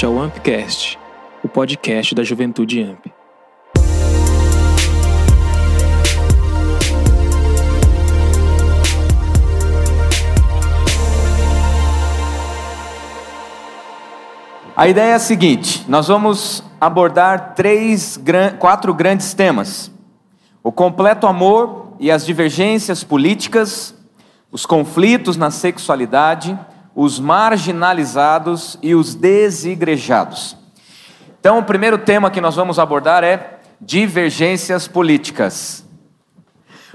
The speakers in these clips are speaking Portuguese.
Este é o Ampcast, o podcast da Juventude Amp. A ideia é a seguinte: nós vamos abordar três, quatro grandes temas: o completo amor e as divergências políticas, os conflitos na sexualidade, os marginalizados e os desigrejados. Então, o primeiro tema que nós vamos abordar é divergências políticas.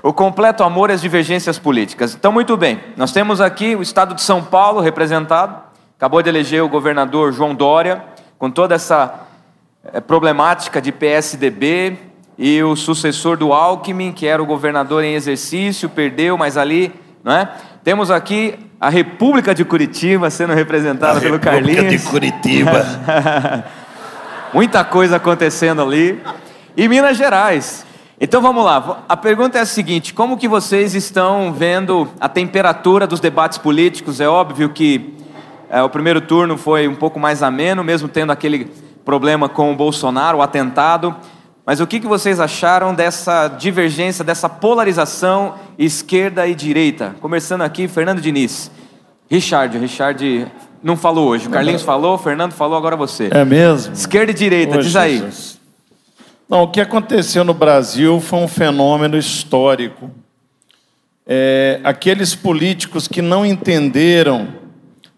O completo amor as divergências políticas. Então, muito bem, nós temos aqui o estado de São Paulo representado Acabou de eleger o governador João Dória, com toda essa eh, problemática de PSDB, e o sucessor do Alckmin, que era o governador em exercício, perdeu, mas ali, não é? Temos aqui a República de Curitiba sendo representada a pelo República Carlinhos. de Curitiba. Muita coisa acontecendo ali. E Minas Gerais. Então vamos lá. A pergunta é a seguinte: como que vocês estão vendo a temperatura dos debates políticos? É óbvio que é, o primeiro turno foi um pouco mais ameno, mesmo tendo aquele problema com o Bolsonaro, o atentado. Mas o que, vocês acharam dessa divergência, dessa polarização esquerda e direita? Começando aqui, Fernando Diniz. Richard, Richard não falou hoje. O Carlinhos falou, o Fernando falou, agora você. É mesmo? Esquerda e direita, diz aí. Jesus. Não, o que aconteceu no Brasil foi um fenômeno histórico. É, aqueles políticos que não entenderam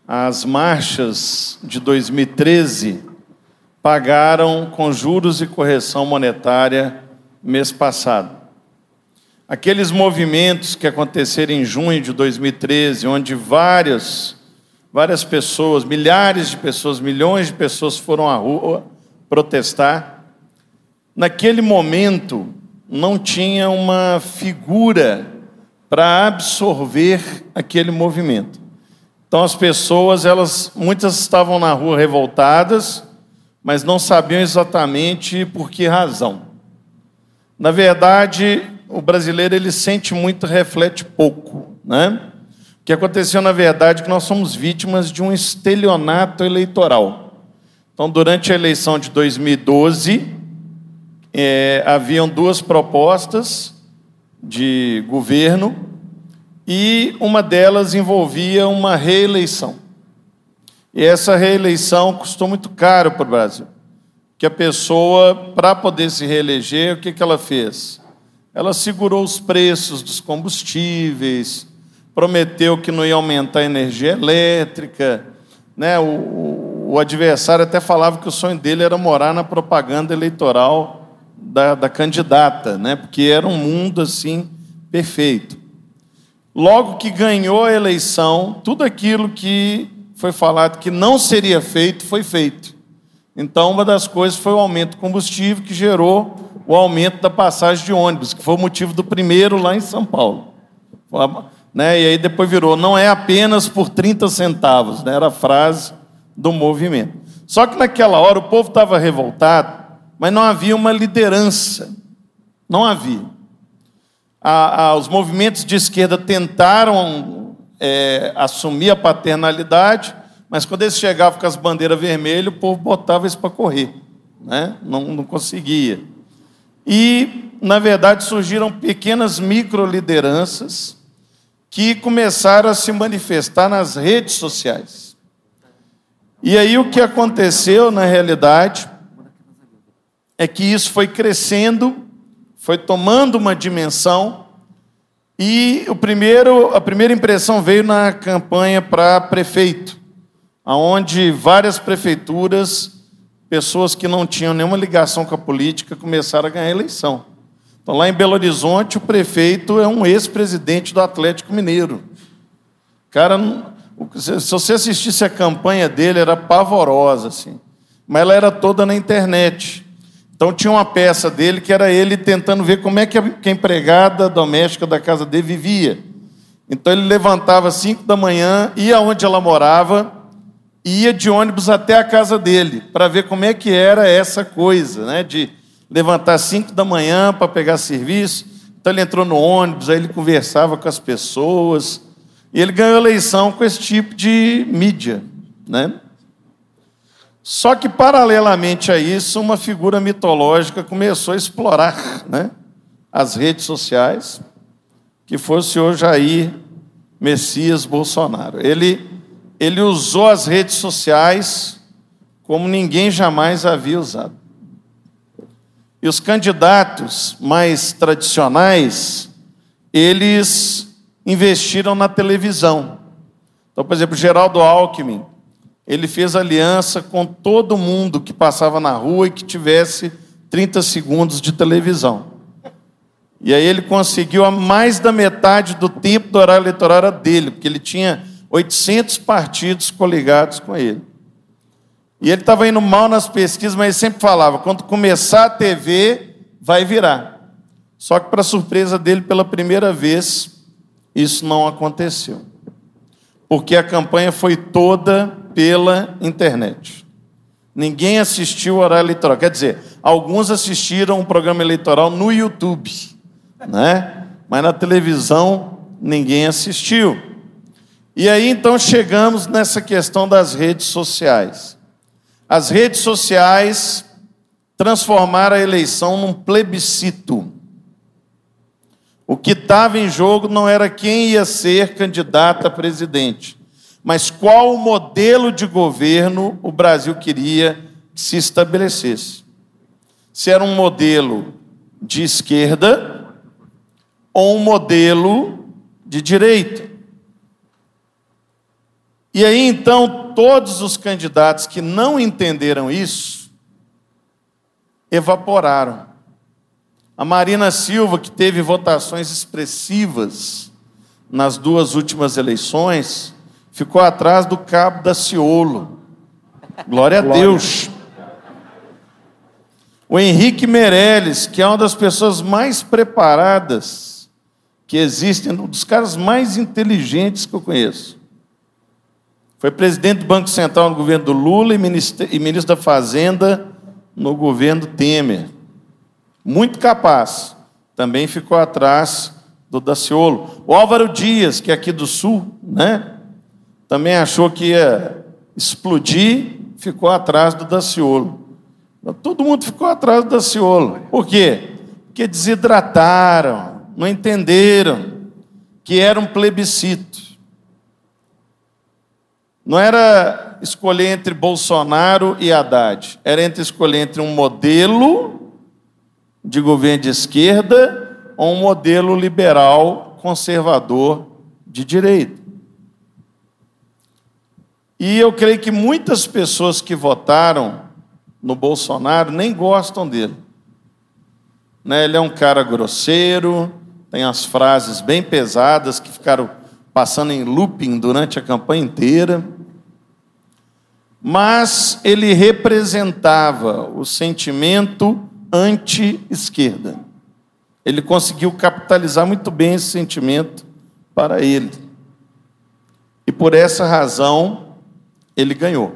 as marchas de 2013 pagaram com juros e correção monetária mês passado. Aqueles movimentos que aconteceram em junho de 2013, onde várias, várias pessoas, milhares de pessoas, milhões de pessoas foram à rua protestar, naquele momento não tinha uma figura para absorver aquele movimento. Então as pessoas, elas muitas estavam na rua revoltadas, mas não sabiam exatamente por que razão. Na verdade, o brasileiro ele sente muito, reflete pouco, né? O que aconteceu na verdade é que nós somos vítimas de um estelionato eleitoral. Então, durante a eleição de 2012, é, haviam duas propostas de governo e uma delas envolvia uma reeleição. E essa reeleição custou muito caro para o Brasil. Que a pessoa, para poder se reeleger, o que, que ela fez? Ela segurou os preços dos combustíveis, prometeu que não ia aumentar a energia elétrica. Né? O, o, adversário até falava que o sonho dele era morar na propaganda eleitoral da, da candidata, né? porque era um mundo assim perfeito. Logo que ganhou a eleição, tudo aquilo que foi falado que não seria feito, foi feito. Então, uma das coisas foi o aumento do combustível, que gerou o aumento da passagem de ônibus, que foi o motivo do primeiro lá em São Paulo. Né? E aí depois virou, não é apenas por 30 centavos, né? era a frase do movimento. Só que naquela hora o povo estava revoltado, mas não havia uma liderança. Não havia a, a, os movimentos de esquerda tentaram é, assumir a paternalidade, mas quando eles chegavam com as bandeiras vermelhas, o povo botava isso para correr, né? não, não conseguia. E, na verdade, surgiram pequenas microlideranças que começaram a se manifestar nas redes sociais. E aí o que aconteceu, na realidade, é que isso foi crescendo foi tomando uma dimensão e o primeiro, a primeira impressão veio na campanha para prefeito, aonde várias prefeituras, pessoas que não tinham nenhuma ligação com a política, começaram a ganhar eleição. Então, lá em Belo Horizonte, o prefeito é um ex-presidente do Atlético Mineiro. Cara, se você assistisse a campanha dele, era pavorosa, assim. Mas ela era toda na internet. Então tinha uma peça dele que era ele tentando ver como é que a empregada doméstica da casa dele vivia. Então ele levantava às cinco da manhã, ia onde ela morava, ia de ônibus até a casa dele, para ver como é que era essa coisa, né? De levantar às cinco da manhã para pegar serviço. Então ele entrou no ônibus, aí ele conversava com as pessoas, e ele ganhou eleição com esse tipo de mídia, né? Só que, paralelamente a isso, uma figura mitológica começou a explorar né, as redes sociais, que foi o senhor Jair Messias Bolsonaro. Ele, ele usou as redes sociais como ninguém jamais havia usado. E os candidatos mais tradicionais, eles investiram na televisão. Então, por exemplo, Geraldo Alckmin, ele fez aliança com todo mundo que passava na rua e que tivesse 30 segundos de televisão. E aí ele conseguiu a mais da metade do tempo do horário eleitoral era dele, porque ele tinha 800 partidos coligados com ele. E ele estava indo mal nas pesquisas, mas ele sempre falava: quando começar a TV, vai virar. Só que, para surpresa dele, pela primeira vez, isso não aconteceu. Porque a campanha foi toda pela internet. Ninguém assistiu o horário eleitoral. Quer dizer, alguns assistiram o programa eleitoral no YouTube, né? mas na televisão ninguém assistiu. E aí então chegamos nessa questão das redes sociais. As redes sociais transformaram a eleição num plebiscito. O que estava em jogo não era quem ia ser candidato a presidente, mas qual o modelo de governo o Brasil queria que se estabelecesse. Se era um modelo de esquerda ou um modelo de direita. E aí então todos os candidatos que não entenderam isso evaporaram. A Marina Silva, que teve votações expressivas nas duas últimas eleições, ficou atrás do cabo da Ciolo. Glória a Glória. Deus. O Henrique Meirelles, que é uma das pessoas mais preparadas que existem, um dos caras mais inteligentes que eu conheço. Foi presidente do Banco Central no governo do Lula e ministro, e ministro da Fazenda no governo Temer. Muito capaz. Também ficou atrás do Daciolo. O Álvaro Dias, que é aqui do Sul, né? Também achou que ia explodir, ficou atrás do Daciolo. Todo mundo ficou atrás do Daciolo. Por quê? Porque desidrataram, não entenderam que era um plebiscito. Não era escolher entre Bolsonaro e Haddad, era entre escolher entre um modelo de governo de esquerda ou um modelo liberal conservador de direita. E eu creio que muitas pessoas que votaram no Bolsonaro nem gostam dele. Né? Ele é um cara grosseiro, tem as frases bem pesadas que ficaram passando em looping durante a campanha inteira mas ele representava o sentimento anti-esquerda. Ele conseguiu capitalizar muito bem esse sentimento para ele. E por essa razão, ele ganhou.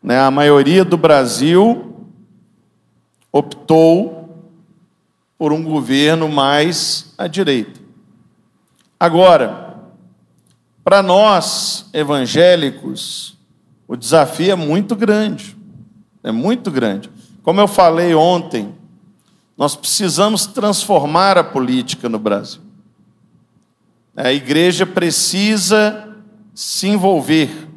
Né, a maioria do Brasil optou por um governo mais à direita. Agora, para nós evangélicos, o desafio é muito grande. É muito grande. Como eu falei ontem, nós precisamos transformar a política no Brasil. A igreja precisa se envolver,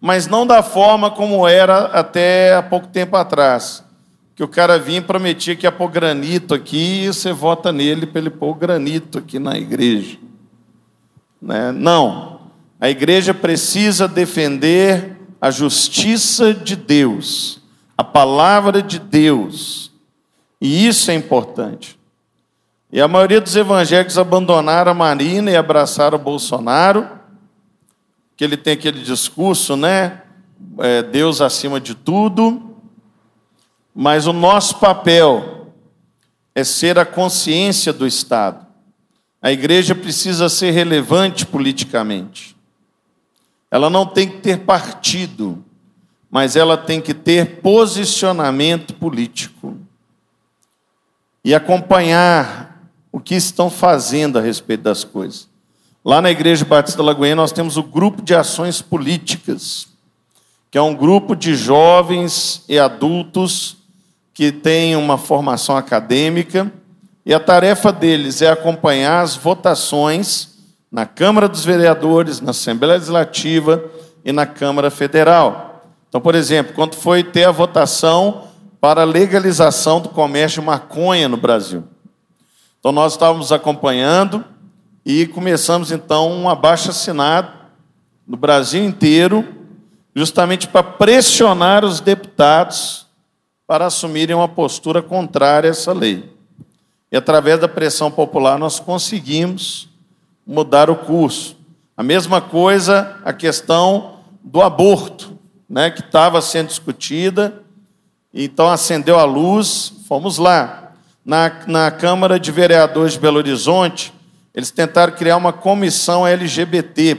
mas não da forma como era até há pouco tempo atrás. Que o cara vinha e prometia que ia pôr granito aqui e você vota nele para ele pôr granito aqui na igreja. Né? Não. A igreja precisa defender a justiça de Deus, a palavra de Deus. E isso é importante. E a maioria dos evangélicos abandonaram a Marina e abraçaram o Bolsonaro, que ele tem aquele discurso, né? É, Deus acima de tudo. Mas o nosso papel é ser a consciência do Estado. A igreja precisa ser relevante politicamente. Ela não tem que ter partido, mas ela tem que ter posicionamento político e acompanhar o que estão fazendo a respeito das coisas. Lá na Igreja Batista Lagoinha nós temos o grupo de ações políticas, que é um grupo de jovens e adultos que têm uma formação acadêmica, e a tarefa deles é acompanhar as votações na Câmara dos Vereadores, na Assembleia Legislativa e na Câmara Federal. Então, por exemplo, quando foi ter a votação para a legalização do comércio de maconha no Brasil. Então, nós estávamos acompanhando e começamos então um abaixo assinado no Brasil inteiro, justamente para pressionar os deputados para assumirem uma postura contrária a essa lei. E através da pressão popular nós conseguimos mudar o curso. A mesma coisa a questão do aborto, né, que estava sendo discutida, então acendeu a luz, fomos lá. Na, na Câmara de Vereadores de Belo Horizonte, eles tentaram criar uma comissão LGBT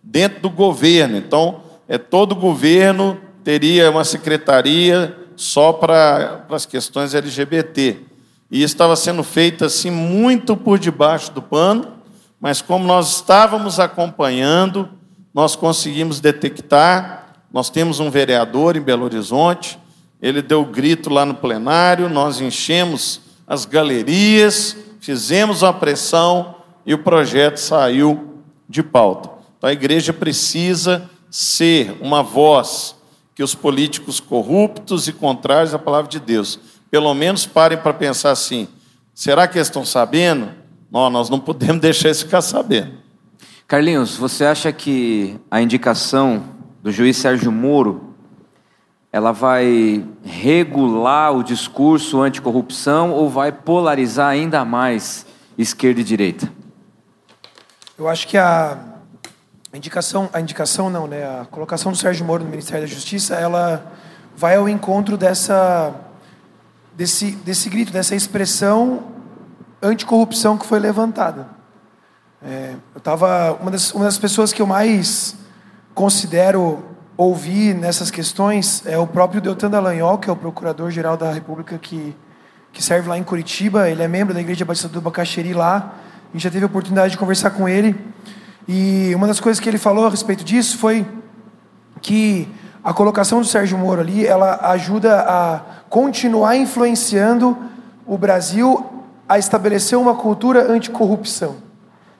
dentro do governo. Então, é, todo governo teria uma secretaria só para, para as questões LGBT. E isso estava sendo feito assim muito por debaixo do pano, mas como nós estávamos acompanhando, nós conseguimos detectar. Nós temos um vereador em Belo Horizonte, ele deu grito lá no plenário, nós enchemos as galerias, fizemos uma pressão e o projeto saiu de pauta. Então a igreja precisa ser uma voz que os políticos corruptos e contrários à palavra de Deus, pelo menos parem para pensar assim: será que eles estão sabendo? Não, nós não podemos deixar eles ficar sabendo. Carlinhos, você acha que a indicação do juiz Sérgio Moro ela vai regular o discurso anticorrupção ou vai polarizar ainda mais esquerda e direita? Eu acho que a indicação, a indicação não, né? A colocação do Sérgio Moro no Ministério da Justiça, ela vai ao encontro dessa desse desse grito, dessa expressão anticorrupção que foi levantada. É, eu estava uma das, uma das pessoas que eu mais considero ouvir nessas questões é o próprio Deltan Dallagnol, que é o procurador-geral da República que, que serve lá em Curitiba. Ele é membro da Igreja Batista do Bacaxeri lá. A gente já teve a oportunidade de conversar com ele. E uma das coisas que ele falou a respeito disso foi que a colocação do Sérgio Moro ali, ela ajuda a continuar influenciando o Brasil a estabelecer uma cultura anticorrupção,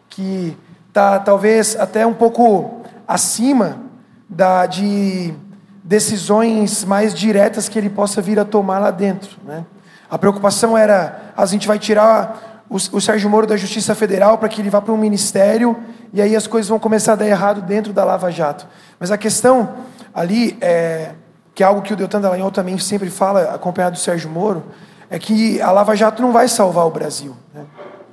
que está talvez até um pouco acima da, de decisões mais diretas que ele possa vir a tomar lá dentro. Né? A preocupação era: a gente vai tirar o, o Sérgio Moro da Justiça Federal para que ele vá para um ministério e aí as coisas vão começar a dar errado dentro da Lava Jato. Mas a questão ali, é, que é algo que o Deltan Dallagnol também sempre fala, acompanhado do Sérgio Moro, é que a Lava Jato não vai salvar o Brasil. Né?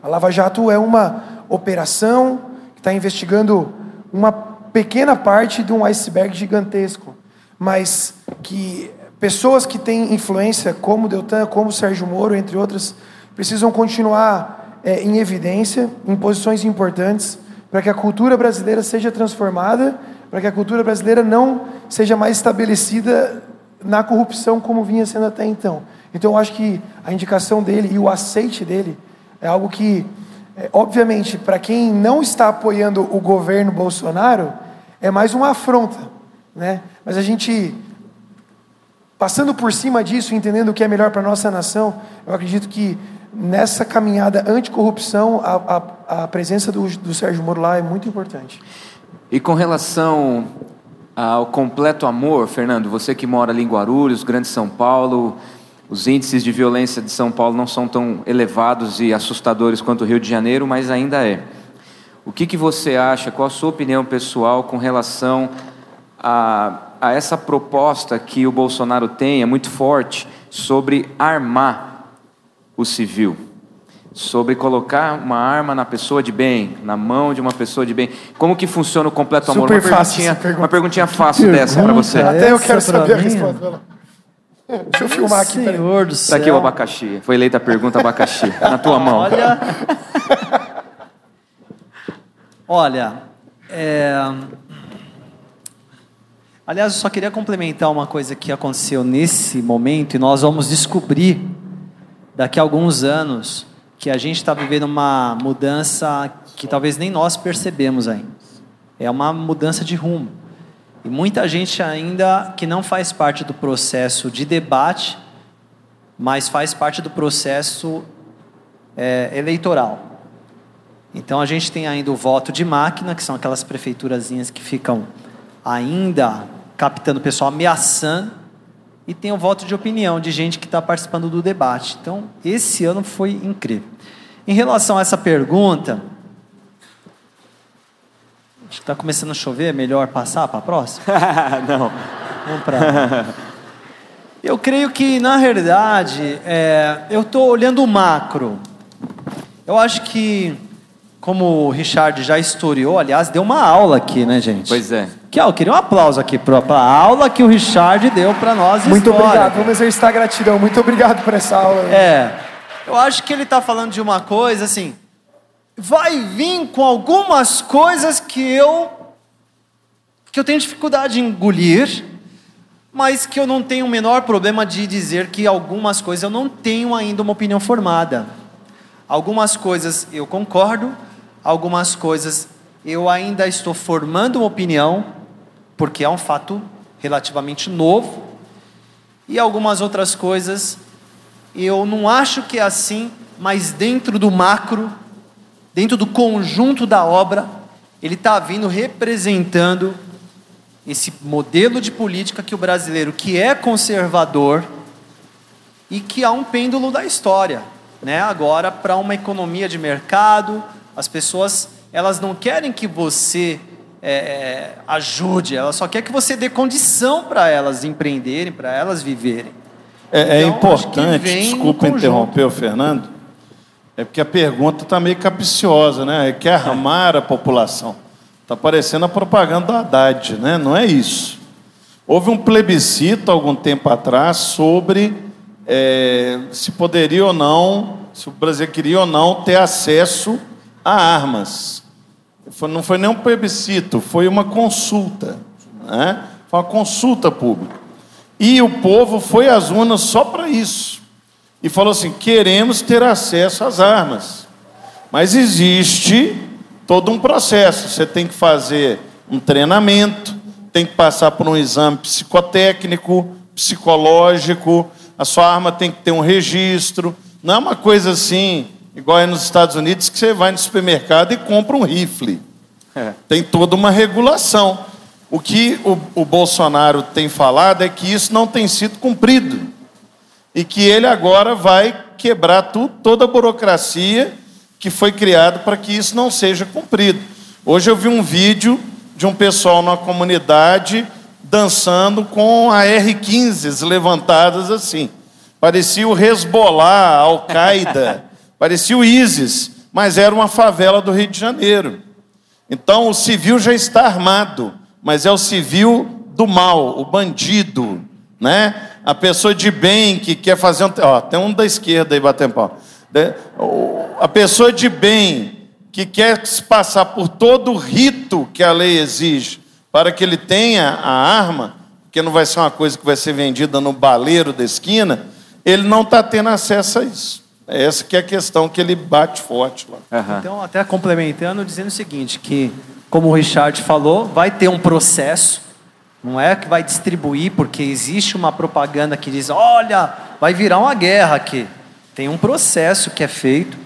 A Lava Jato é uma operação que está investigando uma pequena parte de um iceberg gigantesco, mas que pessoas que têm influência, como Deltan, como Sérgio Moro, entre outras, precisam continuar é, em evidência, em posições importantes, para que a cultura brasileira seja transformada, para que a cultura brasileira não seja mais estabelecida na corrupção como vinha sendo até então. Então, eu acho que a indicação dele e o aceite dele é algo que, é, obviamente, para quem não está apoiando o governo Bolsonaro, é mais uma afronta, né? Mas a gente passando por cima disso, entendendo o que é melhor para a nossa nação, eu acredito que nessa caminhada anticorrupção, a, a, a presença do, do Sérgio Moro lá é muito importante. E com relação ao completo amor, Fernando, você que mora ali em Guarulhos, Grande São Paulo, os índices de violência de São Paulo não são tão elevados e assustadores quanto o Rio de Janeiro, mas ainda é. O que, que você acha, qual a sua opinião pessoal com relação a, a essa proposta que o Bolsonaro tem, é muito forte, sobre armar o civil? Sobre colocar uma arma na pessoa de bem, na mão de uma pessoa de bem. Como que funciona o completo amor? Super uma fácil perguntinha, pergunta. uma perguntinha fácil dessa para você. Até eu quero saber a mim? resposta. Deixa eu filmar aqui. peraí. Senhor do Está céu. aqui o abacaxi. Foi eleita a pergunta abacaxi. Na tua mão. Olha. Olha. é, Aliás, eu só queria complementar uma coisa que aconteceu nesse momento e nós vamos descobrir daqui a alguns anos que a gente está vivendo uma mudança que talvez nem nós percebemos ainda. É uma mudança de rumo. E muita gente ainda que não faz parte do processo de debate, mas faz parte do processo é, eleitoral. Então a gente tem ainda o voto de máquina, que são aquelas prefeiturazinhas que ficam ainda captando o pessoal, ameaçando, e tem o voto de opinião de gente que está participando do debate. Então esse ano foi incrível. Em relação a essa pergunta, Acho que está começando a chover, é melhor passar para a próxima? Não. Vamos para. Eu creio que, na realidade, é, eu estou olhando o macro. Eu acho que, como o Richard já historiou, aliás, deu uma aula aqui, né, gente? Pois é. Que, ó, eu queria um aplauso aqui para a aula que o Richard deu para nós. de Muito história. obrigado. Vamos exercitar gratidão. Muito obrigado por essa aula. É. Eu acho que ele está falando de uma coisa assim. Vai vir com algumas coisas que eu que eu tenho dificuldade em engolir, mas que eu não tenho o menor problema de dizer que algumas coisas eu não tenho ainda uma opinião formada. Algumas coisas eu concordo, algumas coisas eu ainda estou formando uma opinião, porque é um fato relativamente novo, e algumas outras coisas eu não acho que é assim, mas dentro do macro, dentro do conjunto da obra, ele está vindo representando esse modelo de política que o brasileiro, que é conservador e que há um pêndulo da história, né? Agora para uma economia de mercado, as pessoas elas não querem que você é, é, ajude, elas só querem que você dê condição para elas empreenderem, para elas viverem. É, é Então, que importante, desculpa interromper o Fernando, é porque a pergunta está meio capiciosa, né? Quer armar a população. Está parecendo a propaganda do Haddad, né? Não é isso. Houve um plebiscito algum tempo atrás sobre é, se poderia ou não, se o Brasil queria ou não ter acesso a armas. Não foi nem um plebiscito, foi uma consulta. Né? Foi uma consulta pública. E o povo foi às urnas só para isso. E falou assim: queremos ter acesso às armas. Mas existe todo um processo. Você tem que fazer um treinamento, tem que passar por um exame psicotécnico, psicológico, a sua arma tem que ter um registro. Não é uma coisa assim, igual é nos Estados Unidos, que você vai no supermercado e compra um rifle. É. Tem toda uma regulação. O que o, o Bolsonaro tem falado é que isso não tem sido cumprido. E que ele agora vai quebrar toda a burocracia que foi criada para que isso não seja cumprido. Hoje eu vi um vídeo de um pessoal numa comunidade dançando com a R-15 levantadas assim. Parecia o Hezbollah, a Al-Qaeda, parecia o ISIS, mas era uma favela do Rio de Janeiro. Então o civil já está armado, mas é o civil do mal, o bandido, né? A pessoa de bem que quer fazer um, ó, tem um da esquerda aí batendo pau. A pessoa de bem que quer se passar por todo o rito que a lei exige para que ele tenha a arma, porque não vai ser uma coisa que vai ser vendida no baleiro da esquina, ele não está tendo acesso a isso. É essa que é a questão que ele bate forte lá. Aham. Então, até complementando, dizendo o seguinte, que, como o Richard falou, vai ter um processo, não é que vai distribuir, porque existe uma propaganda que diz, olha, vai virar uma guerra aqui. Tem um processo que é feito,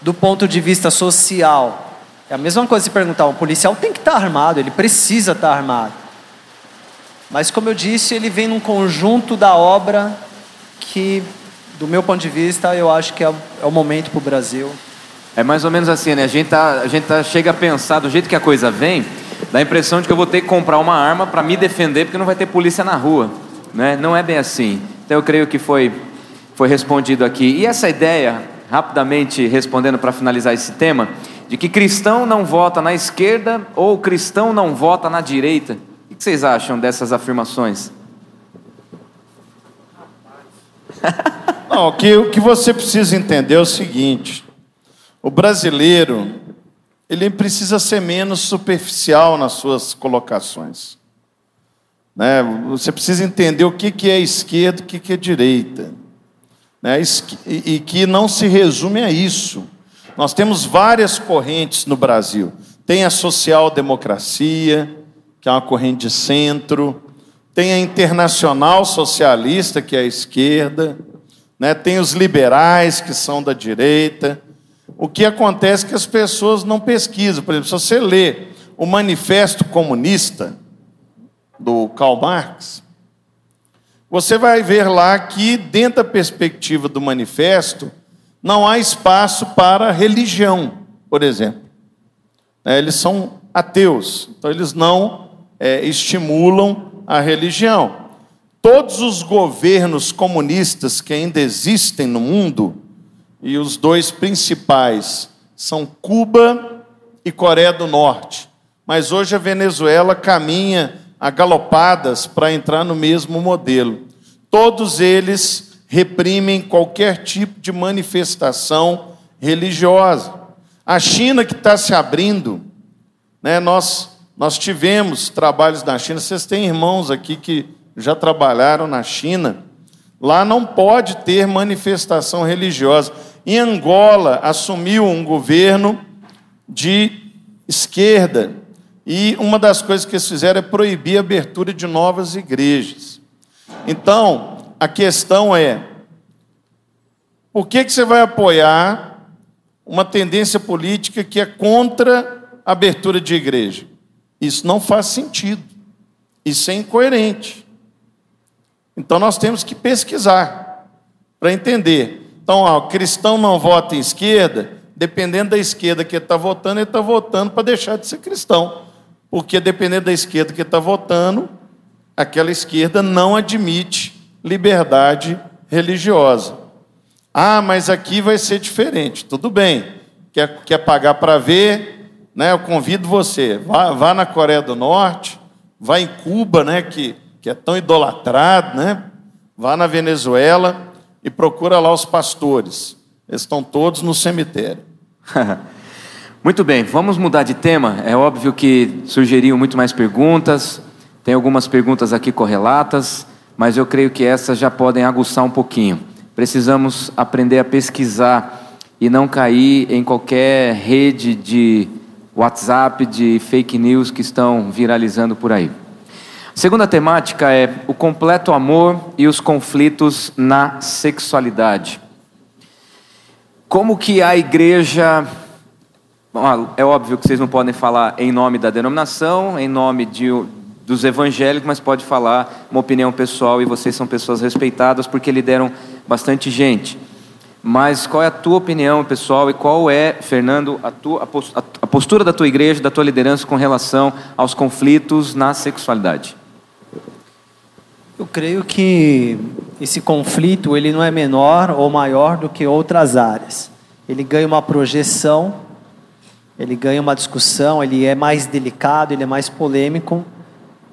do ponto de vista social. É a mesma coisa se perguntar, um policial tem que estar armado, ele precisa estar armado. Mas, como eu disse, ele vem num conjunto da obra que, do meu ponto de vista, eu acho que é é o momento para o Brasil É mais ou menos assim, né? A gente, tá, a gente tá, chega a pensar, do jeito que a coisa vem, dá a impressão de que eu vou ter que comprar uma arma para me defender, porque não vai ter polícia na rua. Né? Não é bem assim. Então eu creio que foi, foi respondido aqui. E essa ideia, rapidamente respondendo para finalizar esse tema, de que cristão não vota na esquerda ou cristão não vota na direita. O que vocês acham dessas afirmações? Não, o que, o que você precisa entender é o seguinte: o brasileiro ele precisa ser menos superficial nas suas colocações. Né? Você precisa entender o que, que é esquerda e o que, que é direita. Né? E, que não se resume a isso. Nós temos várias correntes no Brasil. Tem a social-democracia, que é uma corrente de centro, tem a internacional socialista, que é a esquerda, né? tem os liberais, que são da direita. O que acontece é que as pessoas não pesquisam. Por exemplo, se você lê o Manifesto Comunista do Karl Marx, você vai ver lá que, dentro da perspectiva do manifesto, não há espaço para religião, por exemplo. É, eles são ateus, então eles não é, estimulam a religião. Todos os governos comunistas que ainda existem no mundo, e os dois principais são Cuba e Coreia do Norte, mas hoje a Venezuela caminha a galopadas para entrar no mesmo modelo. Todos eles reprimem qualquer tipo de manifestação religiosa. A China que está se abrindo, né, nós, nós tivemos trabalhos na China, vocês têm irmãos aqui que já trabalharam na China. Lá não pode ter manifestação religiosa. Em Angola, assumiu um governo de esquerda, e uma das coisas que eles fizeram é proibir a abertura de novas igrejas. Então, a questão é: por que, que você vai apoiar uma tendência política que é contra a abertura de igreja? Isso não faz sentido. Isso é incoerente. Então nós temos que pesquisar para entender. Então, ó, o cristão não vota em esquerda, dependendo da esquerda que ele está votando, ele está votando para deixar de ser cristão. Porque dependendo da esquerda que está votando, aquela esquerda não admite liberdade religiosa. Ah, mas aqui vai ser diferente. Tudo bem. Quer, quer pagar para ver? Né? Eu convido você. Vá, vá na Coreia do Norte, vá em Cuba, né? que, que é tão idolatrado, né? vá na Venezuela e procura lá os pastores. Eles estão todos no cemitério. Muito bem, vamos mudar de tema. É óbvio que surgiriam muito mais perguntas, tem algumas perguntas aqui correlatas, mas eu creio que essas já podem aguçar um pouquinho. Precisamos aprender a pesquisar e não cair em qualquer rede de WhatsApp, de fake news que estão viralizando por aí. A segunda temática é o completo amor e os conflitos na sexualidade. Como que a igreja é óbvio que vocês não podem falar em nome da denominação, em nome de, dos evangélicos, mas pode falar uma opinião pessoal e vocês são pessoas respeitadas porque lideram bastante gente. Mas qual é a tua opinião pessoal e qual é, Fernando, a, tua, a postura da tua igreja, da tua liderança com relação aos conflitos na sexualidade? Eu creio que esse conflito ele não é menor ou maior do que outras áreas. Ele ganha uma projeção ele ganha uma discussão, ele é mais delicado, ele é mais polêmico,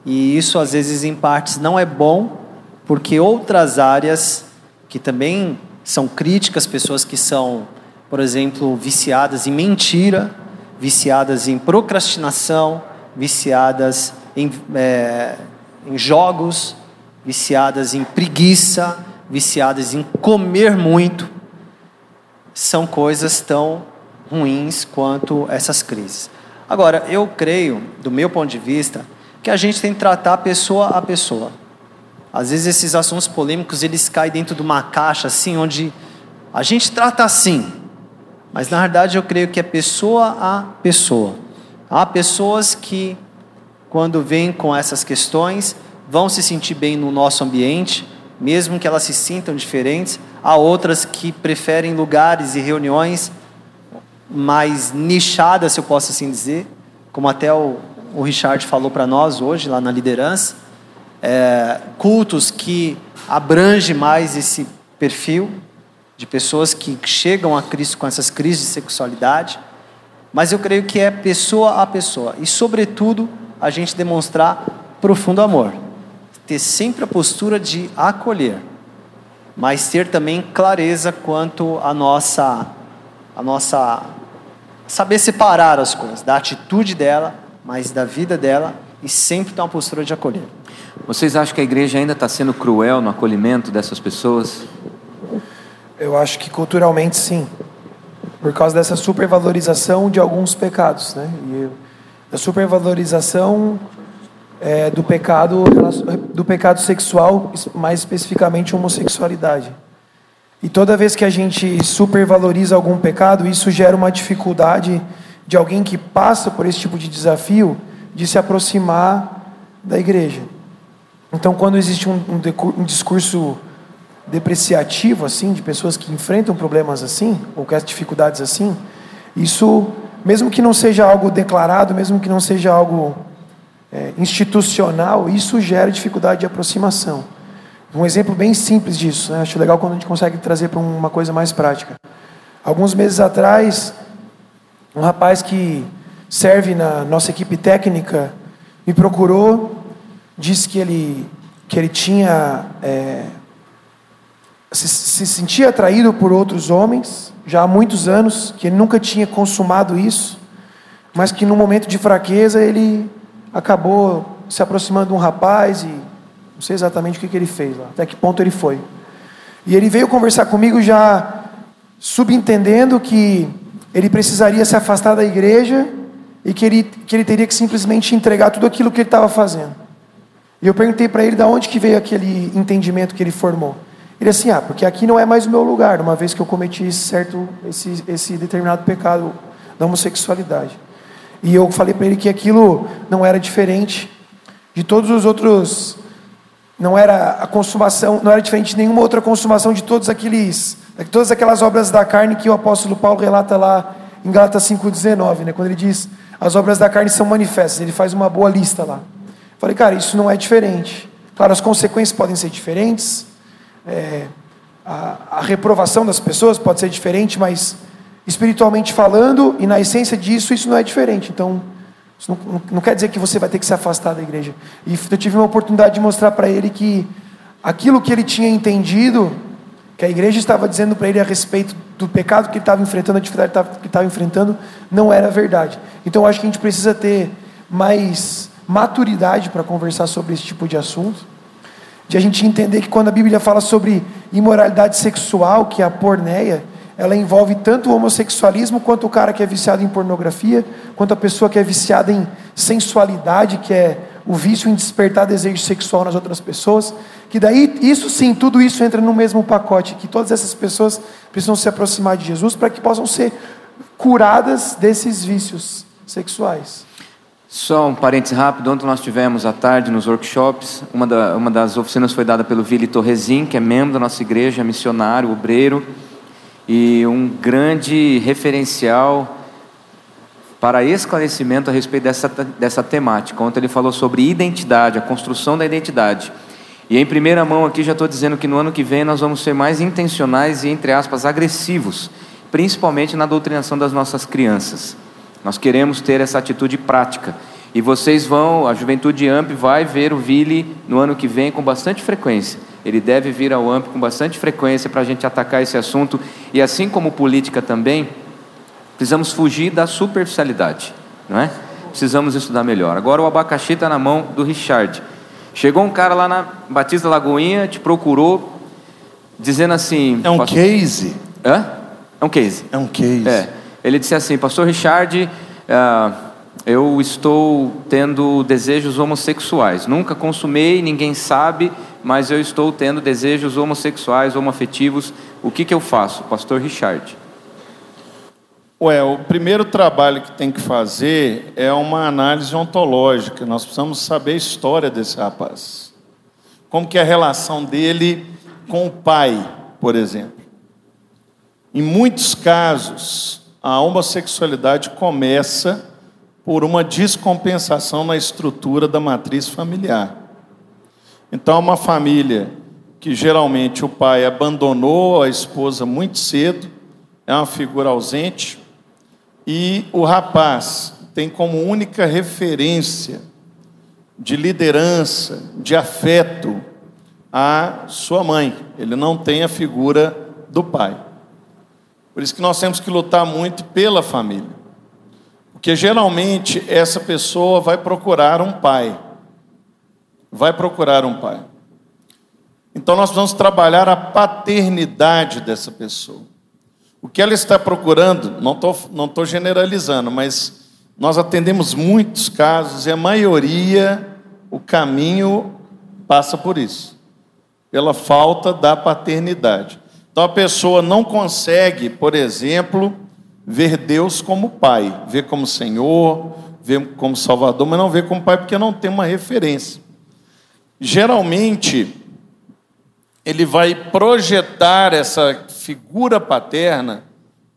e isso às vezes em partes não é bom, porque outras áreas que também são críticas, pessoas que são, por exemplo, viciadas em mentira, viciadas em procrastinação, viciadas em, é, em jogos, viciadas em preguiça, viciadas em comer muito, são coisas tão ruins quanto essas crises. Agora, eu creio, do meu ponto de vista, que a gente tem que tratar pessoa a pessoa. Às vezes esses assuntos polêmicos eles caem dentro de uma caixa assim, onde a gente trata assim, mas na verdade eu creio que é pessoa a pessoa. Há pessoas que, quando vêm com essas questões, vão se sentir bem no nosso ambiente, mesmo que elas se sintam diferentes. Há outras que preferem lugares e reuniões mais nichada, se eu posso assim dizer, como até o, o Richard falou para nós hoje lá na liderança, é, cultos que abrange mais esse perfil de pessoas que chegam a Cristo com essas crises de sexualidade, mas eu creio que é pessoa a pessoa. E, sobretudo, a gente demonstrar profundo amor, ter sempre a postura de acolher, mas ter também clareza quanto à nossa a nossa saber separar as coisas, da atitude dela, mas da vida dela e sempre ter uma postura de acolher. Vocês acham que a igreja ainda está sendo cruel no acolhimento dessas pessoas? Eu acho que culturalmente sim, por causa dessa supervalorização de alguns pecados, né? E a supervalorização é, do pecado do pecado sexual, mais especificamente homossexualidade. E toda vez que a gente supervaloriza algum pecado, isso gera uma dificuldade de alguém que passa por esse tipo de desafio de se aproximar da igreja. Então, quando existe um, um, um discurso depreciativo assim de pessoas que enfrentam problemas assim ou que as dificuldades assim, isso, mesmo que não seja algo declarado, mesmo que não seja algo é, institucional, isso gera dificuldade de aproximação. Um exemplo bem simples disso, né? acho legal quando a gente consegue trazer para uma coisa mais prática. Alguns meses atrás, um rapaz que serve na nossa equipe técnica me procurou, disse que ele, que ele tinha é, se, se sentia atraído por outros homens, já há muitos anos, que ele nunca tinha consumado isso, mas que no momento de fraqueza ele acabou se aproximando de um rapaz e não sei exatamente o que, que ele fez lá, até que ponto ele foi. E ele veio conversar comigo já subentendendo que ele precisaria se afastar da igreja e que ele, que ele teria que simplesmente entregar tudo aquilo que ele estava fazendo. E eu perguntei para ele de onde que veio aquele entendimento que ele formou. Ele assim, ah, porque aqui não é mais o meu lugar, uma vez que eu cometi esse certo, esse, esse determinado pecado da homossexualidade. E eu falei para ele que aquilo não era diferente de todos os outros, não era a consumação, não era diferente de nenhuma outra consumação de todos aqueles, de todas aquelas obras da carne que o apóstolo Paulo relata lá em Gálatas 5:19, né, quando ele diz as obras da carne são manifestas, ele faz uma boa lista lá. Falei, cara, isso não é diferente. Claro, as consequências podem ser diferentes, é, a, a reprovação das pessoas pode ser diferente, mas espiritualmente falando e na essência disso, isso não é diferente. Então, isso não, não, quer dizer que você vai ter que se afastar da igreja. E eu tive uma oportunidade de mostrar para ele que aquilo que ele tinha entendido, que a igreja estava dizendo para ele a respeito do pecado que ele estava enfrentando, a dificuldade que estava enfrentando, não era verdade. Então, eu acho que a gente precisa ter mais maturidade para conversar sobre esse tipo de assunto de a gente entender que quando a Bíblia fala sobre imoralidade sexual, que é a porneia, ela envolve tanto o homossexualismo quanto o cara que é viciado em pornografia, quanto a pessoa que é viciada em sensualidade, que é o vício em despertar desejo sexual nas outras pessoas, que daí isso sim, tudo isso entra no mesmo pacote, que todas essas pessoas precisam se aproximar de Jesus para que possam ser curadas desses vícios sexuais. Só um parênteses rápido, ontem nós tivemos à tarde nos workshops, uma, da, uma das oficinas foi dada pelo Vili Torresin, que é membro da nossa igreja, missionário, obreiro, e um grande referencial para esclarecimento a respeito dessa, dessa temática. Ontem ele falou sobre identidade, a construção da identidade. E em primeira mão aqui já estou dizendo que no ano que vem nós vamos ser mais intencionais e, entre aspas, agressivos, principalmente na doutrinação das nossas crianças. Nós queremos ter essa atitude prática. E vocês vão, a Juventude AMP vai ver o Vili no ano que vem com bastante frequência. Ele deve vir ao AMP com bastante frequência para a gente atacar esse assunto. E assim como política também, precisamos fugir da superficialidade, não é? Precisamos estudar melhor. Agora o abacaxi está na mão do Richard. Chegou um cara lá na Batista Lagoinha, te procurou, dizendo assim. É um case? Hã? É um case. É um case. É. Ele disse assim: Pastor Richard, uh, eu estou tendo desejos homossexuais. Nunca consumei, ninguém sabe, mas eu estou tendo desejos homossexuais, homoafetivos. O que, que eu faço, Pastor Richard? Ué, o primeiro trabalho que tem que fazer é uma análise ontológica. Nós precisamos saber a história desse rapaz. Como que é a relação dele com o pai, por exemplo. Em muitos casos, a homossexualidade começa por uma descompensação na estrutura da matriz familiar. Então, uma família que geralmente o pai abandonou a esposa muito cedo, é uma figura ausente, e o rapaz tem como única referência de liderança, de afeto, a sua mãe. Ele não tem a figura do pai. Por isso que nós temos que lutar muito pela família. Porque geralmente essa pessoa vai procurar um pai. Vai procurar um pai. Então nós vamos trabalhar a paternidade dessa pessoa. O que ela está procurando, não estou não tô generalizando, mas nós atendemos muitos casos e a maioria, o caminho passa por isso, pela falta da paternidade. Então a pessoa não consegue, por exemplo, ver Deus como Pai, ver como Senhor, ver como Salvador, mas não ver como Pai porque não tem uma referência. Geralmente, ele vai projetar essa figura paterna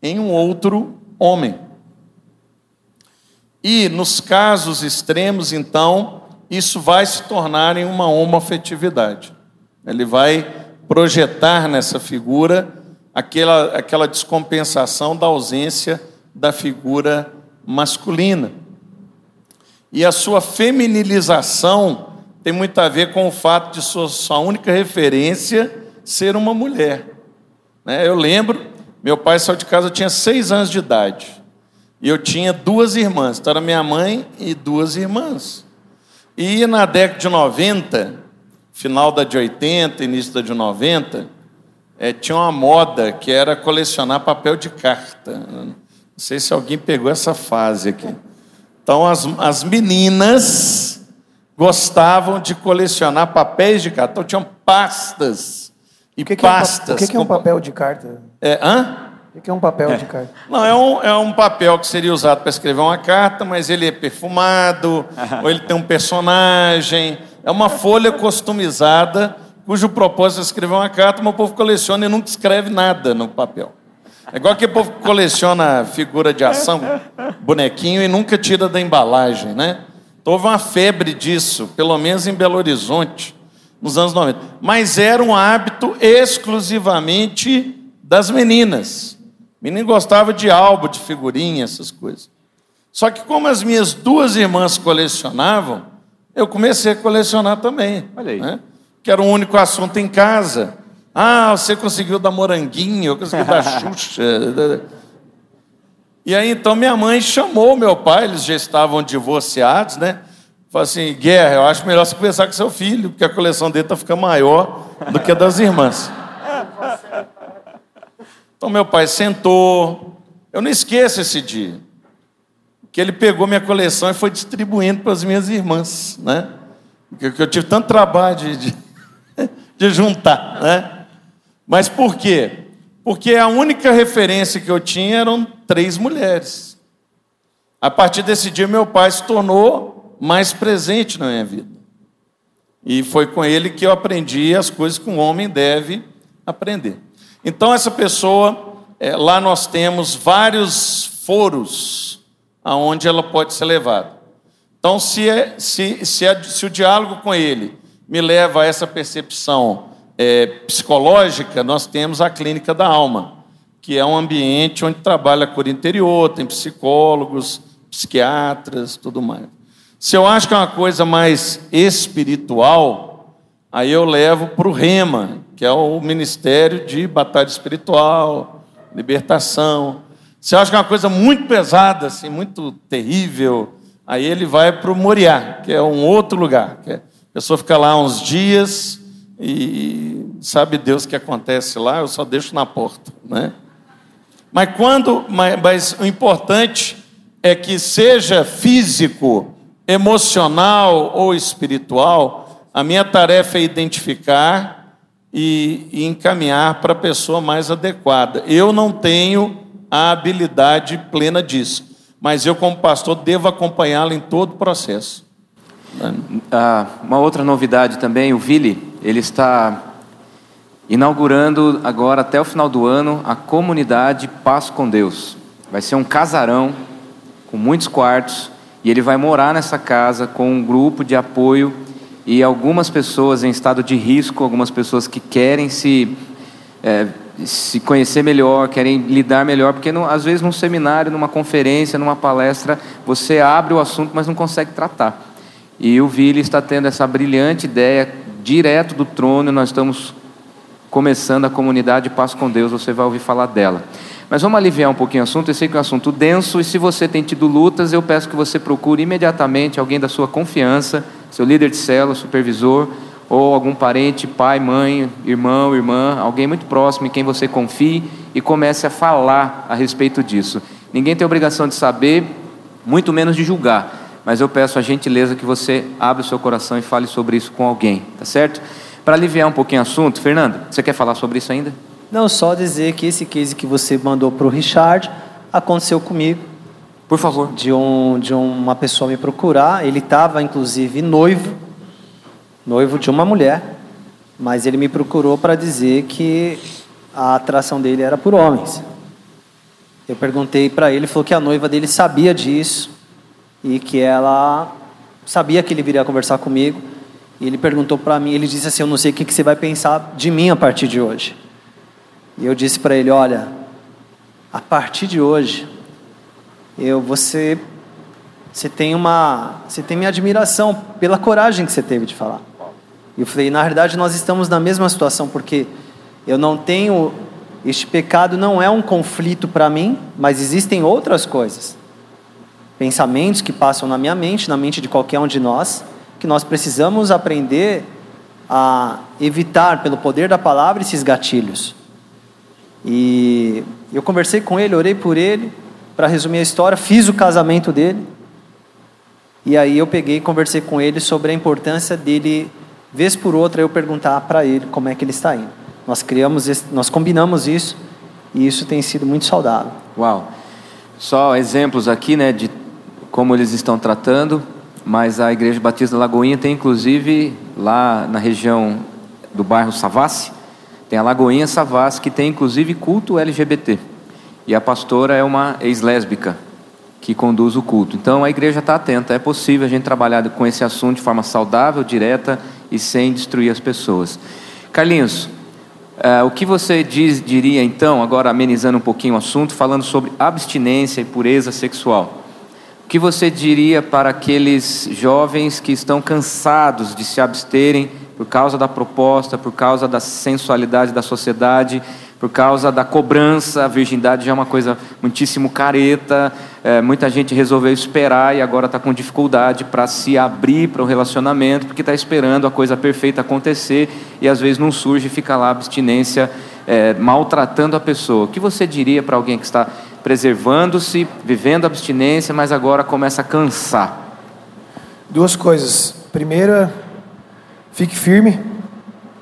em um outro homem. E nos casos extremos, então, isso vai se tornar em uma homoafetividade. Ele vai projetar nessa figura aquela, aquela descompensação da ausência da figura masculina. E a sua feminilização tem muito a ver com o fato de sua, sua única referência ser uma mulher. Né? Eu lembro, meu pai saiu de casa, eu tinha seis anos de idade. E eu tinha duas irmãs, então era minha mãe e duas irmãs. E na década de 90, final da de 80, início da de 90, é, tinha uma moda que era colecionar papel de carta. Não sei se alguém pegou essa fase aqui. Então as, as meninas gostavam de colecionar papéis de carta. Então tinham pastas e O que, que pastas. é um, o que, que é um papel de carta? É, hã? O que, é um papel de carta? Não, é um, é um papel que seria usado para escrever uma carta, mas ele é perfumado, ou ele tem um personagem. É uma folha customizada, cujo propósito é escrever uma carta, mas o povo coleciona e nunca escreve nada no papel. É igual que o povo coleciona figura de ação, bonequinho, e nunca tira da embalagem, né? Houve uma febre disso, pelo menos em Belo Horizonte, nos anos 90. Mas era um hábito exclusivamente das meninas. Menino gostava de álbum, de figurinha, essas coisas. Só que como as minhas duas irmãs colecionavam, eu comecei a colecionar também. Olha aí. Né? Que era o único assunto em casa. Ah, você conseguiu dar moranguinho, eu consegui dar xuxa. E aí então minha mãe chamou meu pai, eles já estavam divorciados, né? Falou assim, Guerra, eu acho melhor você conversar com seu filho, porque a coleção dele está ficando maior do que a das irmãs. Então meu pai sentou, eu não esqueço esse dia, que ele pegou minha coleção e foi distribuindo para as minhas irmãs, né? Porque que eu tive tanto trabalho de, de, de juntar, né? Mas por quê? Porque a única referência que eu tinha eram três mulheres. A partir desse dia, meu pai se tornou mais presente na minha vida. E foi com ele que eu aprendi as coisas que um homem deve aprender. Então, essa pessoa, é, lá nós temos vários foros aonde ela pode ser levada. Então, se, é, se, se, é- se o diálogo com ele me leva a essa percepção é, psicológica, nós temos a clínica da alma, que é um ambiente onde trabalha a cura interior, tem psicólogos, psiquiatras, tudo mais. Se eu acho que é uma coisa mais espiritual, aí eu levo para o REMA, que é o Ministério de Batalha Espiritual, Libertação. Se eu acho que é uma coisa muito pesada, assim, muito terrível, aí ele vai para o Moriá, que é um outro lugar. Que é- a pessoa fica lá uns dias e sabe Deus o que acontece lá, eu só deixo na porta, né? Mas quando, mas, mas o importante é que seja físico, emocional ou espiritual, a minha tarefa é identificar e, e encaminhar para a pessoa mais adequada. Eu não tenho a habilidade plena disso, mas eu, como pastor, devo acompanhá-la em todo o processo. Ah, uma outra novidade também, o Vili, ele está inaugurando agora até o final do ano a comunidade Paz com Deus. Vai ser um casarão com muitos quartos e ele vai morar nessa casa com um grupo de apoio e algumas pessoas em estado de risco, algumas pessoas que querem se é, se conhecer melhor, querem lidar melhor, porque não- às vezes num seminário, numa conferência, numa palestra, você abre o assunto, mas não consegue tratar. E o Vili está tendo essa brilhante ideia, direto do trono, nós estamos começando a comunidade Paz com Deus, você vai ouvir falar dela. Mas vamos aliviar um pouquinho o assunto, eu sei que é um assunto denso, e se você tem tido lutas, eu peço que você procure imediatamente alguém da sua confiança, seu líder de célula, supervisor, ou algum parente, pai, mãe, irmão, irmã, alguém muito próximo em quem você confie, e comece a falar a respeito disso. Ninguém tem obrigação de saber, muito menos de julgar. Mas eu peço a gentileza que você abra o seu coração e fale sobre isso com alguém, tá certo? Para aliviar um pouquinho o assunto, Fernando, você quer falar sobre isso ainda? Não, só dizer que esse case que você mandou para o Richard aconteceu comigo. Por favor. De, um, de uma pessoa me procurar, ele estava inclusive noivo, noivo de uma mulher, mas ele me procurou para dizer que a atração dele era por homens. Eu perguntei para ele, ele falou que a noiva dele sabia disso e que ela sabia que ele viria conversar comigo. E ele perguntou para mim, ele disse assim: Eu não sei o que você vai pensar de mim a partir de hoje. E eu disse para ele: Olha, a partir de hoje, eu você você tem uma você tem minha admiração pela coragem que você teve de falar. E eu falei: Na verdade, nós estamos na mesma situação porque eu não tenho este pecado não é um conflito para mim, mas existem outras coisas. Pensamentos que passam na minha mente, na mente de qualquer um de nós, que nós precisamos aprender a evitar, pelo poder da palavra, esses gatilhos. E eu conversei com ele, orei por ele, para resumir a história, fiz o casamento dele. E aí eu peguei e conversei com ele sobre a importância dele, vez por outra, eu perguntar para ele como é que ele está indo. Nós criamos, nós combinamos isso e isso tem sido muito saudável. Uau! Só exemplos aqui, né, de como eles estão tratando mas a Igreja Batista da Lagoinha tem inclusive lá na região do bairro Savassi, tem a Lagoinha Savassi que tem inclusive culto LGBT. E a pastora é uma ex-lésbica que conduz o culto. Então a igreja está atenta, é possível a gente trabalhar com esse assunto de forma saudável, direta e sem destruir as pessoas. Carlinhos, uh, o que você diz, diria então, agora amenizando um pouquinho o assunto, falando sobre abstinência e pureza sexual? Que você diria para aqueles jovens que estão cansados de se absterem por causa da proposta, por causa da sensualidade da sociedade, por causa da cobrança? A virgindade já é uma coisa muitíssimo careta, é, muita gente resolveu esperar e agora está com dificuldade para se abrir para o relacionamento, porque está esperando a coisa perfeita acontecer e às vezes não surge fica lá abstinência é, maltratando a pessoa. O que você diria para alguém que está preservando-se, vivendo a abstinência, mas agora começa a cansar? Duas coisas. Primeira, fique firme,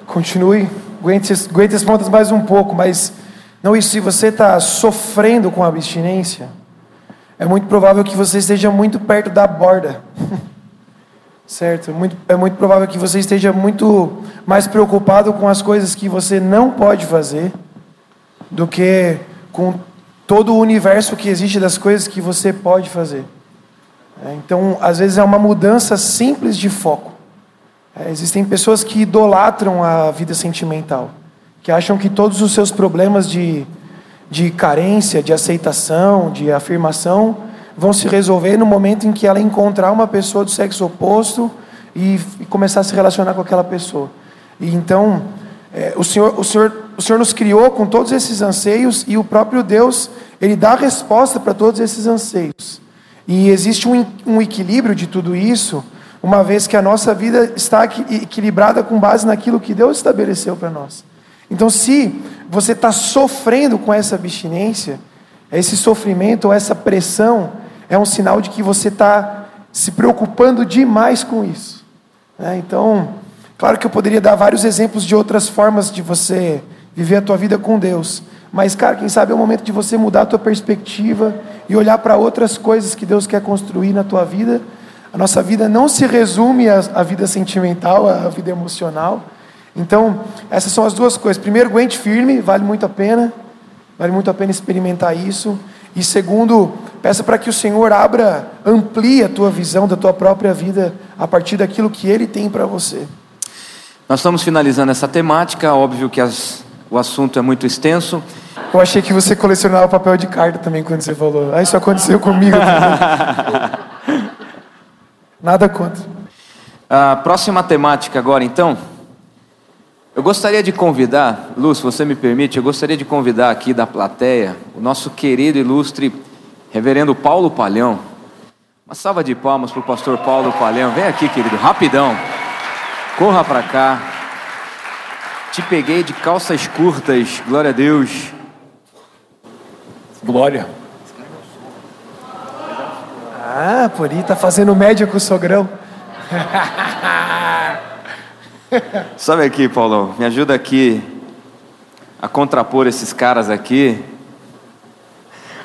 continue, aguente, aguente as pontas mais um pouco, mas não isso, se você está sofrendo com a abstinência, é muito provável que você esteja muito perto da borda. certo? Muito, é muito provável que você esteja muito mais preocupado com as coisas que você não pode fazer do que com todo o universo que existe das coisas que você pode fazer. É, então, às vezes é uma mudança simples de foco. É, existem pessoas que idolatram a vida sentimental, que acham que todos os seus problemas de, de carência, de aceitação, de afirmação, vão se resolver no momento em que ela encontrar uma pessoa do sexo oposto e, e começar a se relacionar com aquela pessoa. E então, é, o, Senhor, o, Senhor, o Senhor nos criou com todos esses anseios e o próprio Deus, Ele dá resposta para todos esses anseios. E existe um, um equilíbrio de tudo isso, uma vez que a nossa vida está equilibrada com base naquilo que Deus estabeleceu para nós. Então, se você está sofrendo com essa abstinência, esse sofrimento ou essa pressão é um sinal de que você está se preocupando demais com isso. Né? Então, Claro que eu poderia dar vários exemplos de outras formas de você viver a tua vida com Deus. Mas, cara, quem sabe é o momento de você mudar a tua perspectiva e olhar para outras coisas que Deus quer construir na tua vida. A nossa vida não se resume à, vida sentimental, à vida emocional. Então, essas são as duas coisas. Primeiro, aguente firme, vale muito a pena. Vale muito a pena experimentar isso. E segundo, peça para que o Senhor abra, amplie a tua visão da tua própria vida a partir daquilo que Ele tem para você. Nós estamos finalizando essa temática, óbvio que as, o assunto é muito extenso. Eu achei que você colecionava papel de carta também quando você falou. Ah, isso aconteceu comigo. Nada contra. A próxima temática agora, então. Eu gostaria de convidar, Lu, se você me permite, eu gostaria de convidar aqui da plateia o nosso querido ilustre reverendo Paulo Palhão. Uma salva de palmas para o pastor Paulo Palhão. Vem aqui, querido, rapidão. Corra para cá. Te peguei de calças curtas, glória a Deus. Glória. Ah, por aí tá fazendo média com o sogrão. Sabe aqui, Paulão, me ajuda aqui a contrapor esses caras aqui.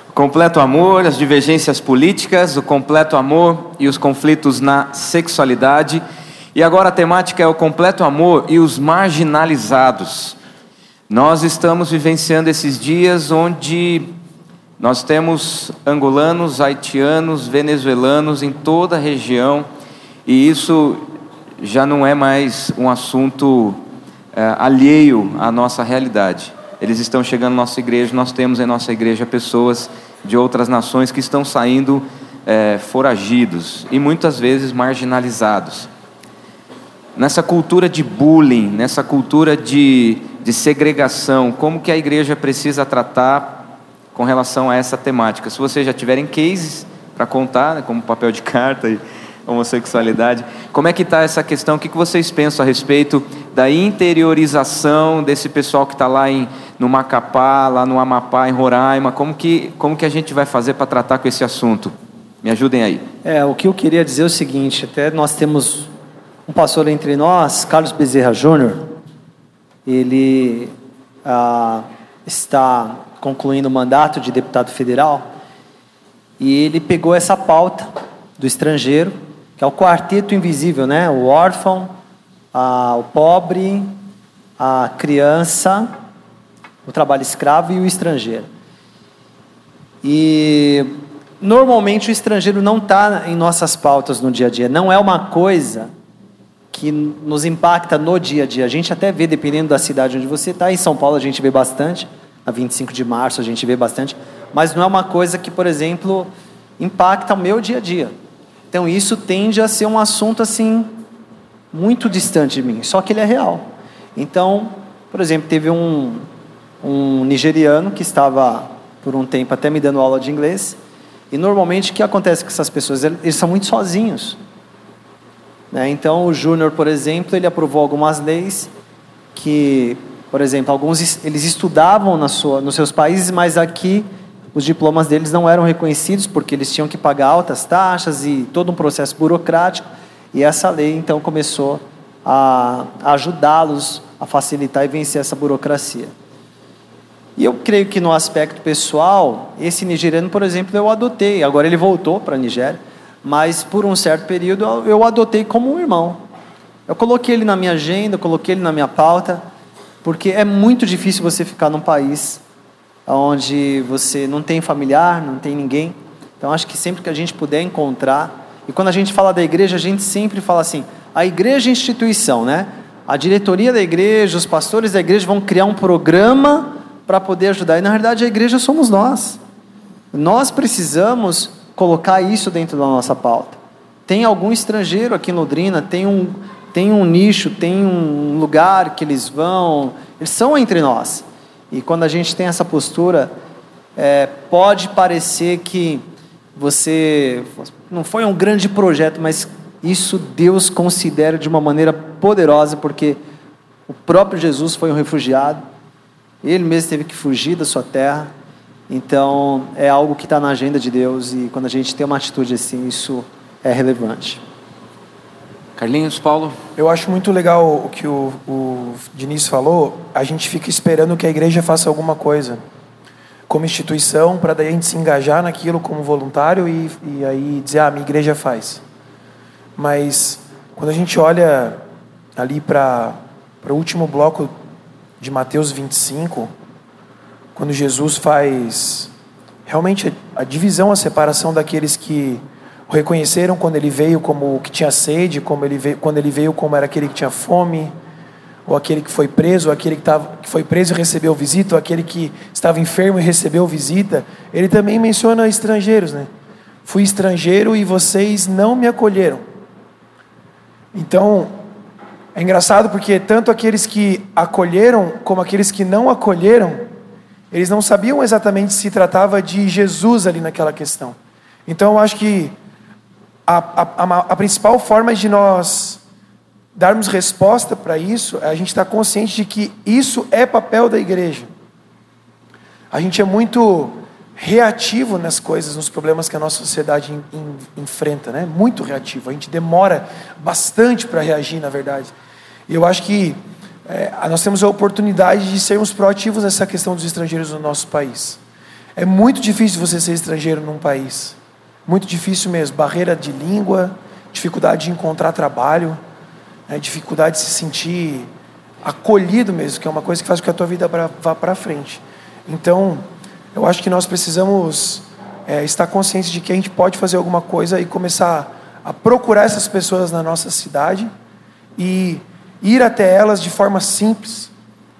O completo amor, as divergências políticas, o completo amor e os conflitos na sexualidade. E agora a temática é o completo amor e os marginalizados. Nós estamos vivenciando esses dias onde nós temos angolanos, haitianos, venezuelanos em toda a região, e isso já não é mais um assunto é, alheio à nossa realidade. Eles estão chegando na nossa igreja, nós temos em nossa igreja pessoas de outras nações que estão saindo é, foragidos e muitas vezes marginalizados. Nessa cultura de bullying, nessa cultura de, de segregação, como que a igreja precisa tratar com relação a essa temática. Se vocês já tiverem cases para contar, né, como papel de carta e homossexualidade, como é que está essa questão? O que, que vocês pensam a respeito da interiorização desse pessoal que está lá em, no Macapá, lá no Amapá, em Roraima? Como que, como que a gente vai fazer para tratar com esse assunto? Me ajudem aí. É, o que eu queria dizer é o seguinte, até nós temos um pastor entre nós, Carlos Bezerra Júnior, ele ah, está concluindo o mandato de deputado federal, e ele pegou essa pauta do estrangeiro, que é o quarteto invisível, né? O órfão, a, o pobre, a criança, o trabalho escravo e o estrangeiro. E normalmente o estrangeiro não está em nossas pautas no dia a dia, não é uma coisa que nos impacta no dia a dia. A gente até vê, dependendo da cidade onde você está, em São Paulo a gente vê bastante, a 25 de março a gente vê bastante, mas não é uma coisa que, por exemplo, impacta o meu dia a dia. Então isso tende a ser um assunto assim muito distante de mim, só que ele é real. Então, por exemplo, teve um, um nigeriano que estava por um tempo até me dando aula de inglês, e normalmente o que acontece com essas pessoas? Eles são muito sozinhos. Né? Então, o Júnior, por exemplo, ele aprovou algumas leis que por exemplo, alguns eles estudavam na sua, nos seus países, mas aqui os diplomas deles não eram reconhecidos porque eles tinham que pagar altas taxas e todo um processo burocrático. E essa lei então começou a, ajudá-los a facilitar e vencer essa burocracia. E eu creio que no aspecto pessoal, esse nigeriano, por exemplo, eu adotei. Agora ele voltou para a Nigéria, mas por um certo período eu adotei como um irmão. Eu coloquei ele na minha agenda, coloquei ele na minha pauta. Porque é muito difícil você ficar num país onde você não tem familiar, não tem ninguém. Então acho que sempre que a gente puder encontrar, e quando a gente fala da igreja, a gente sempre fala assim: a igreja é instituição, né? A diretoria da igreja, os pastores da igreja vão criar um programa para poder ajudar. E na verdade a igreja somos nós. Nós precisamos colocar isso dentro da nossa pauta. Tem algum estrangeiro aqui em Londrina, tem um, tem um nicho, tem um lugar que eles vão, eles são entre nós. E quando a gente tem essa postura, é, pode parecer que você não foi um grande projeto, mas isso Deus considera de uma maneira poderosa, porque o próprio Jesus foi um refugiado, ele mesmo teve que fugir da sua terra. Então é algo que está na agenda de Deus e quando a gente tem uma atitude assim, isso é relevante. Carlinhos, Paulo? Eu acho muito legal o que o, o Diniz falou. A gente fica esperando que a igreja faça alguma coisa como instituição para daí a gente se engajar naquilo como voluntário e, e aí dizer, ah, minha igreja faz. Mas quando a gente olha ali para o último bloco de Mateus 25, quando Jesus faz realmente a divisão, a separação daqueles que o reconheceram quando ele veio como o que tinha sede, como ele veio, quando ele veio como era aquele que tinha fome, ou aquele que foi preso, ou aquele que, tava, que foi preso e recebeu visita, ou aquele que estava enfermo e recebeu visita. Ele também menciona estrangeiros, né? Fui estrangeiro e vocês não me acolheram. Então, é engraçado porque tanto aqueles que acolheram como aqueles que não acolheram, eles não sabiam exatamente se tratava de Jesus ali naquela questão. Então, eu acho que a, a, a principal forma de nós darmos resposta para isso é a gente estar consciente de que isso é papel da igreja. A gente é muito reativo nas coisas, nos problemas que a nossa sociedade in, in, enfrenta, né? Muito reativo. A gente demora bastante para reagir, na verdade. E eu acho que é, nós temos a oportunidade de sermos proativos nessa questão dos estrangeiros no nosso país. É muito difícil você ser estrangeiro num país. Muito difícil mesmo. Barreira de língua, dificuldade de encontrar trabalho, né? dificuldade de se sentir acolhido mesmo, que é uma coisa que faz com que a tua vida vá para frente. Então, eu acho que nós precisamos é, estar conscientes de que a gente pode fazer alguma coisa e começar a procurar essas pessoas na nossa cidade e ir até elas de forma simples,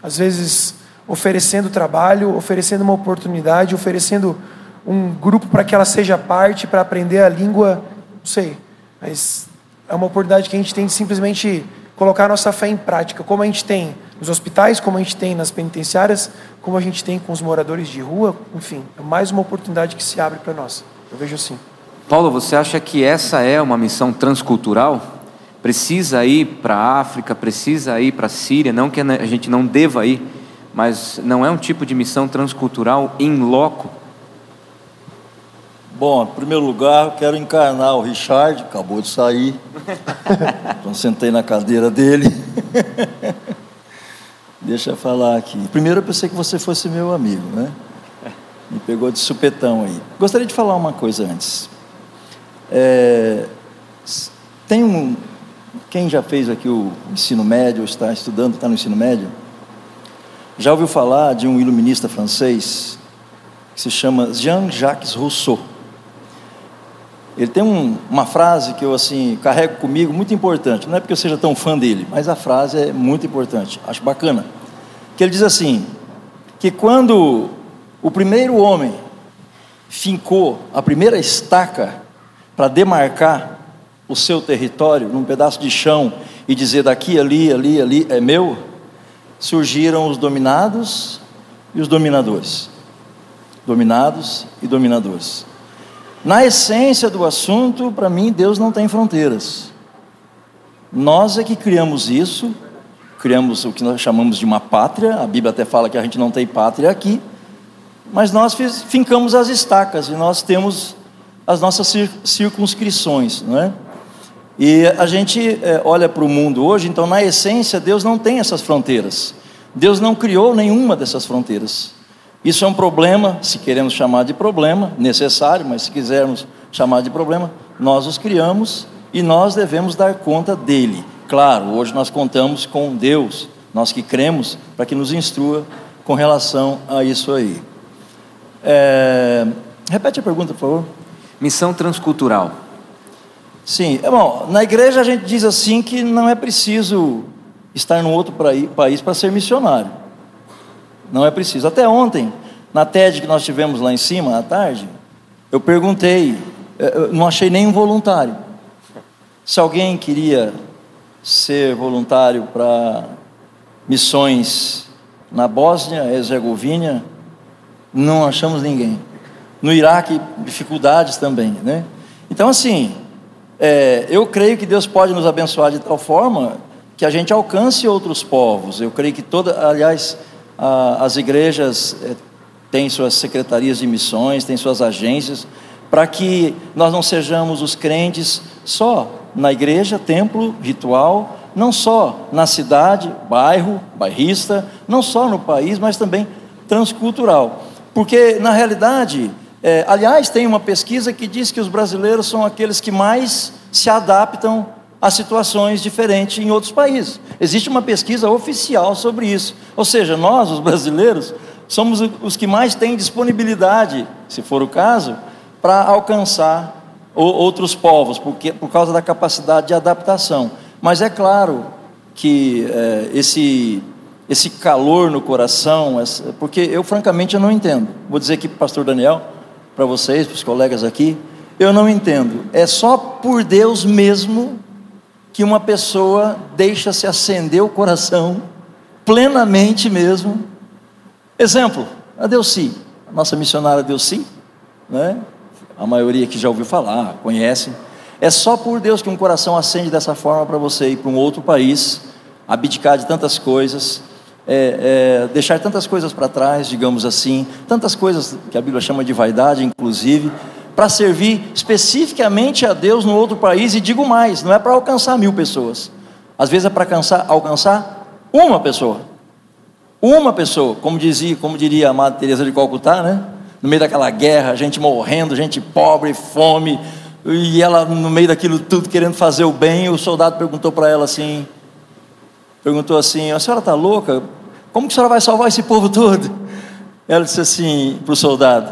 às vezes oferecendo trabalho, oferecendo uma oportunidade, oferecendo um grupo para que ela seja parte, para aprender a língua, não sei, mas é uma oportunidade que a gente tem de simplesmente colocar a nossa fé em prática, como a gente tem nos hospitais, como a gente tem nas penitenciárias, como a gente tem com os moradores de rua, enfim, é mais uma oportunidade que se abre para nós. Eu vejo assim. Paulo, você acha que essa é uma missão transcultural? Precisa ir para a África, precisa ir para a Síria, não que a gente não deva ir, mas não é um tipo de missão transcultural em loco? Bom, em primeiro lugar, quero encarnar o Richard, acabou de sair. então sentei na cadeira dele. Deixa eu falar aqui. Primeiro eu pensei que você fosse meu amigo, né? Me pegou de supetão aí. Gostaria de falar uma coisa antes. É, tem um. Quem já fez aqui o ensino médio, ou está estudando, está no ensino médio, já ouviu falar de um iluminista francês que se chama Jean-Jacques Rousseau. Ele tem um, uma frase que eu assim carrego comigo muito importante. Não é porque eu seja tão fã dele, mas a frase é muito importante. Acho bacana. Que ele diz assim: que quando o primeiro homem fincou a primeira estaca para demarcar o seu território num pedaço de chão e dizer daqui, ali, ali, ali é meu, surgiram os dominados e os dominadores. Dominados e dominadores. Na essência do assunto, para mim, Deus não tem fronteiras. Nós é que criamos isso, criamos o que nós chamamos de uma pátria, a Bíblia até fala que a gente não tem pátria aqui, mas nós fincamos as estacas e nós temos as nossas circunscrições, não é? E a gente é, olha para o mundo hoje, então, na essência, Deus não tem essas fronteiras. Deus não criou nenhuma dessas fronteiras. Isso é um problema, se queremos chamar de problema, necessário, mas se quisermos chamar de problema, nós os criamos e nós devemos dar conta dele. Claro, hoje nós contamos com Deus, nós que cremos, para que nos instrua com relação a isso aí. É... Repete a pergunta, por favor. Missão transcultural. Sim, é bom. Na igreja a gente diz assim que não é preciso estar num outro país para ser missionário. Não é preciso. Até ontem, na TED que nós tivemos lá em cima, à tarde, eu perguntei, eh, eu não achei nenhum voluntário. Se alguém queria ser voluntário para missões na Bósnia, Herzegovina, não achamos ninguém. No Iraque, dificuldades também, né? Então, assim, é, eu creio que Deus pode nos abençoar de tal forma que a gente alcance outros povos. Eu creio que toda, aliás, as igrejas eh, têm suas secretarias de missões, têm suas agências, para que nós não sejamos os crentes só na igreja, templo, ritual, não só na cidade, bairro, bairrista, não só no país, mas também transcultural. Porque, na realidade, é, aliás, tem uma pesquisa que diz que os brasileiros são aqueles que mais se adaptam a situações diferentes em outros países. Existe uma pesquisa oficial sobre isso. Ou seja, nós, os brasileiros, somos os que mais têm disponibilidade, se for o caso, para alcançar outros povos, porque, por causa da capacidade de adaptação. Mas é claro que é, esse, esse calor no coração, porque eu francamente eu não entendo. Vou dizer aqui para o pastor Daniel, para vocês, para os colegas aqui, eu não entendo. É só por Deus mesmo que uma pessoa deixa se acender o coração plenamente mesmo. Exemplo, a Delci, a nossa missionária Delci, né? a maioria que já ouviu falar, conhece. É só por Deus que um coração acende dessa forma para você ir para um outro país, abdicar de tantas coisas, é, é, deixar tantas coisas para trás, digamos assim, tantas coisas que a Bíblia chama de vaidade, inclusive, para servir especificamente a Deus no outro país, e digo mais, não é para alcançar mil pessoas, às vezes é para alcançar, alcançar uma pessoa. Uma pessoa, como dizia, como diria a amada Teresa de Calcutá, né? No meio daquela guerra, gente morrendo, gente pobre, fome, e ela no meio daquilo tudo querendo fazer o bem, o soldado perguntou para ela assim, perguntou assim: "A senhora está louca? Como que a senhora vai salvar esse povo todo?" Ela disse assim para o soldado,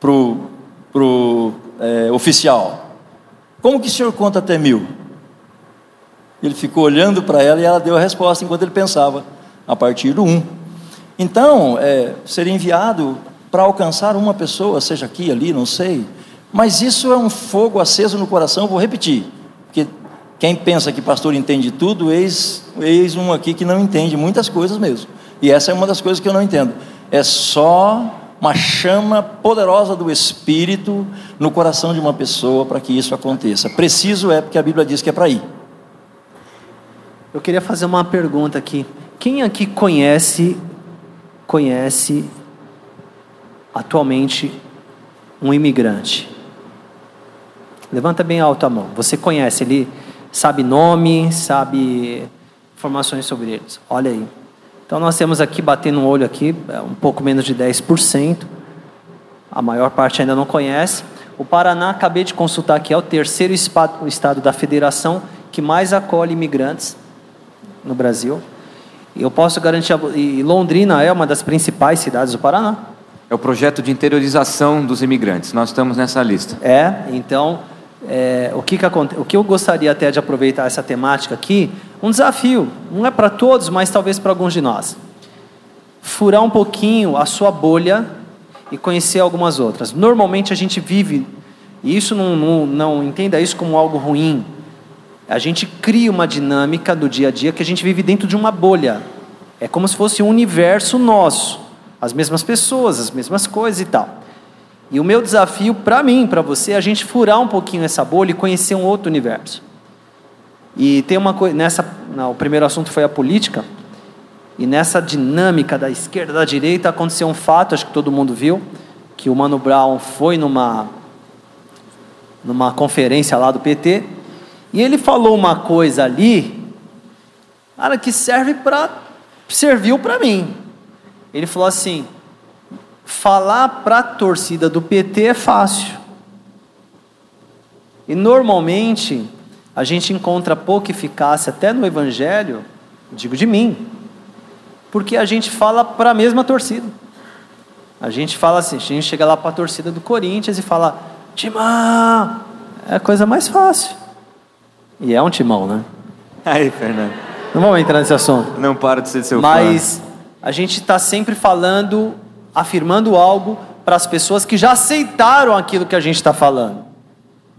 para o é, oficial: "Como que o senhor conta até mil?" Ele ficou olhando para ela e ela deu a resposta enquanto ele pensava, a partir do um. Então, é, ser enviado para alcançar uma pessoa, seja aqui, ali, não sei, mas isso é um fogo aceso no coração, vou repetir, porque quem pensa que pastor entende tudo, eis, eis um aqui que não entende muitas coisas mesmo, e essa é uma das coisas que eu não entendo, é só uma chama poderosa do Espírito no coração de uma pessoa para que isso aconteça. Preciso é porque a Bíblia diz que é para ir. Eu queria fazer uma pergunta aqui. Quem aqui conhece conhece atualmente um imigrante? Levanta bem alto a mão. Você conhece, ele sabe nome, sabe informações sobre eles. Olha aí. Então nós temos aqui, batendo um olho aqui, é um pouco menos de 10%. A maior parte ainda não conhece. O Paraná, acabei de consultar aqui, é o terceiro estado da federação que mais acolhe imigrantes no Brasil. Eu posso garantir, e Londrina é uma das principais cidades do Paraná. É o projeto de interiorização dos imigrantes. Nós estamos nessa lista. É, então, é, o, que, que, o que eu gostaria até de aproveitar essa temática aqui, um desafio, não é para todos, mas talvez para alguns de nós. Furar um pouquinho a sua bolha e conhecer algumas outras. Normalmente a gente vive, e isso não, não, não entenda isso como algo ruim, a gente cria uma dinâmica do dia a dia que a gente vive dentro de uma bolha. É como se fosse um universo nosso. As mesmas pessoas, as mesmas coisas e tal. E o meu desafio para mim, para você, é a gente furar um pouquinho essa bolha e conhecer um outro universo. E tem uma coisa, nessa, não, o primeiro assunto foi a política, e nessa dinâmica da esquerda da direita aconteceu um fato, acho que todo mundo viu, que o Mano Brown foi numa numa conferência lá do PT e ele falou uma coisa ali, cara, que serve para serviu para mim. Ele falou assim: falar para a torcida do PT é fácil. E normalmente a gente encontra pouca eficácia até no evangelho, digo de mim, porque a gente fala para a mesma torcida. A gente fala assim, a gente chega lá para a torcida do Corinthians e fala: Timão, é a coisa mais fácil. E é um timão, né? Aí, Fernando. Não vamos entrar nesse assunto. Não para de ser seu Mas fã. a gente está sempre falando, afirmando algo para as pessoas que já aceitaram aquilo que a gente está falando.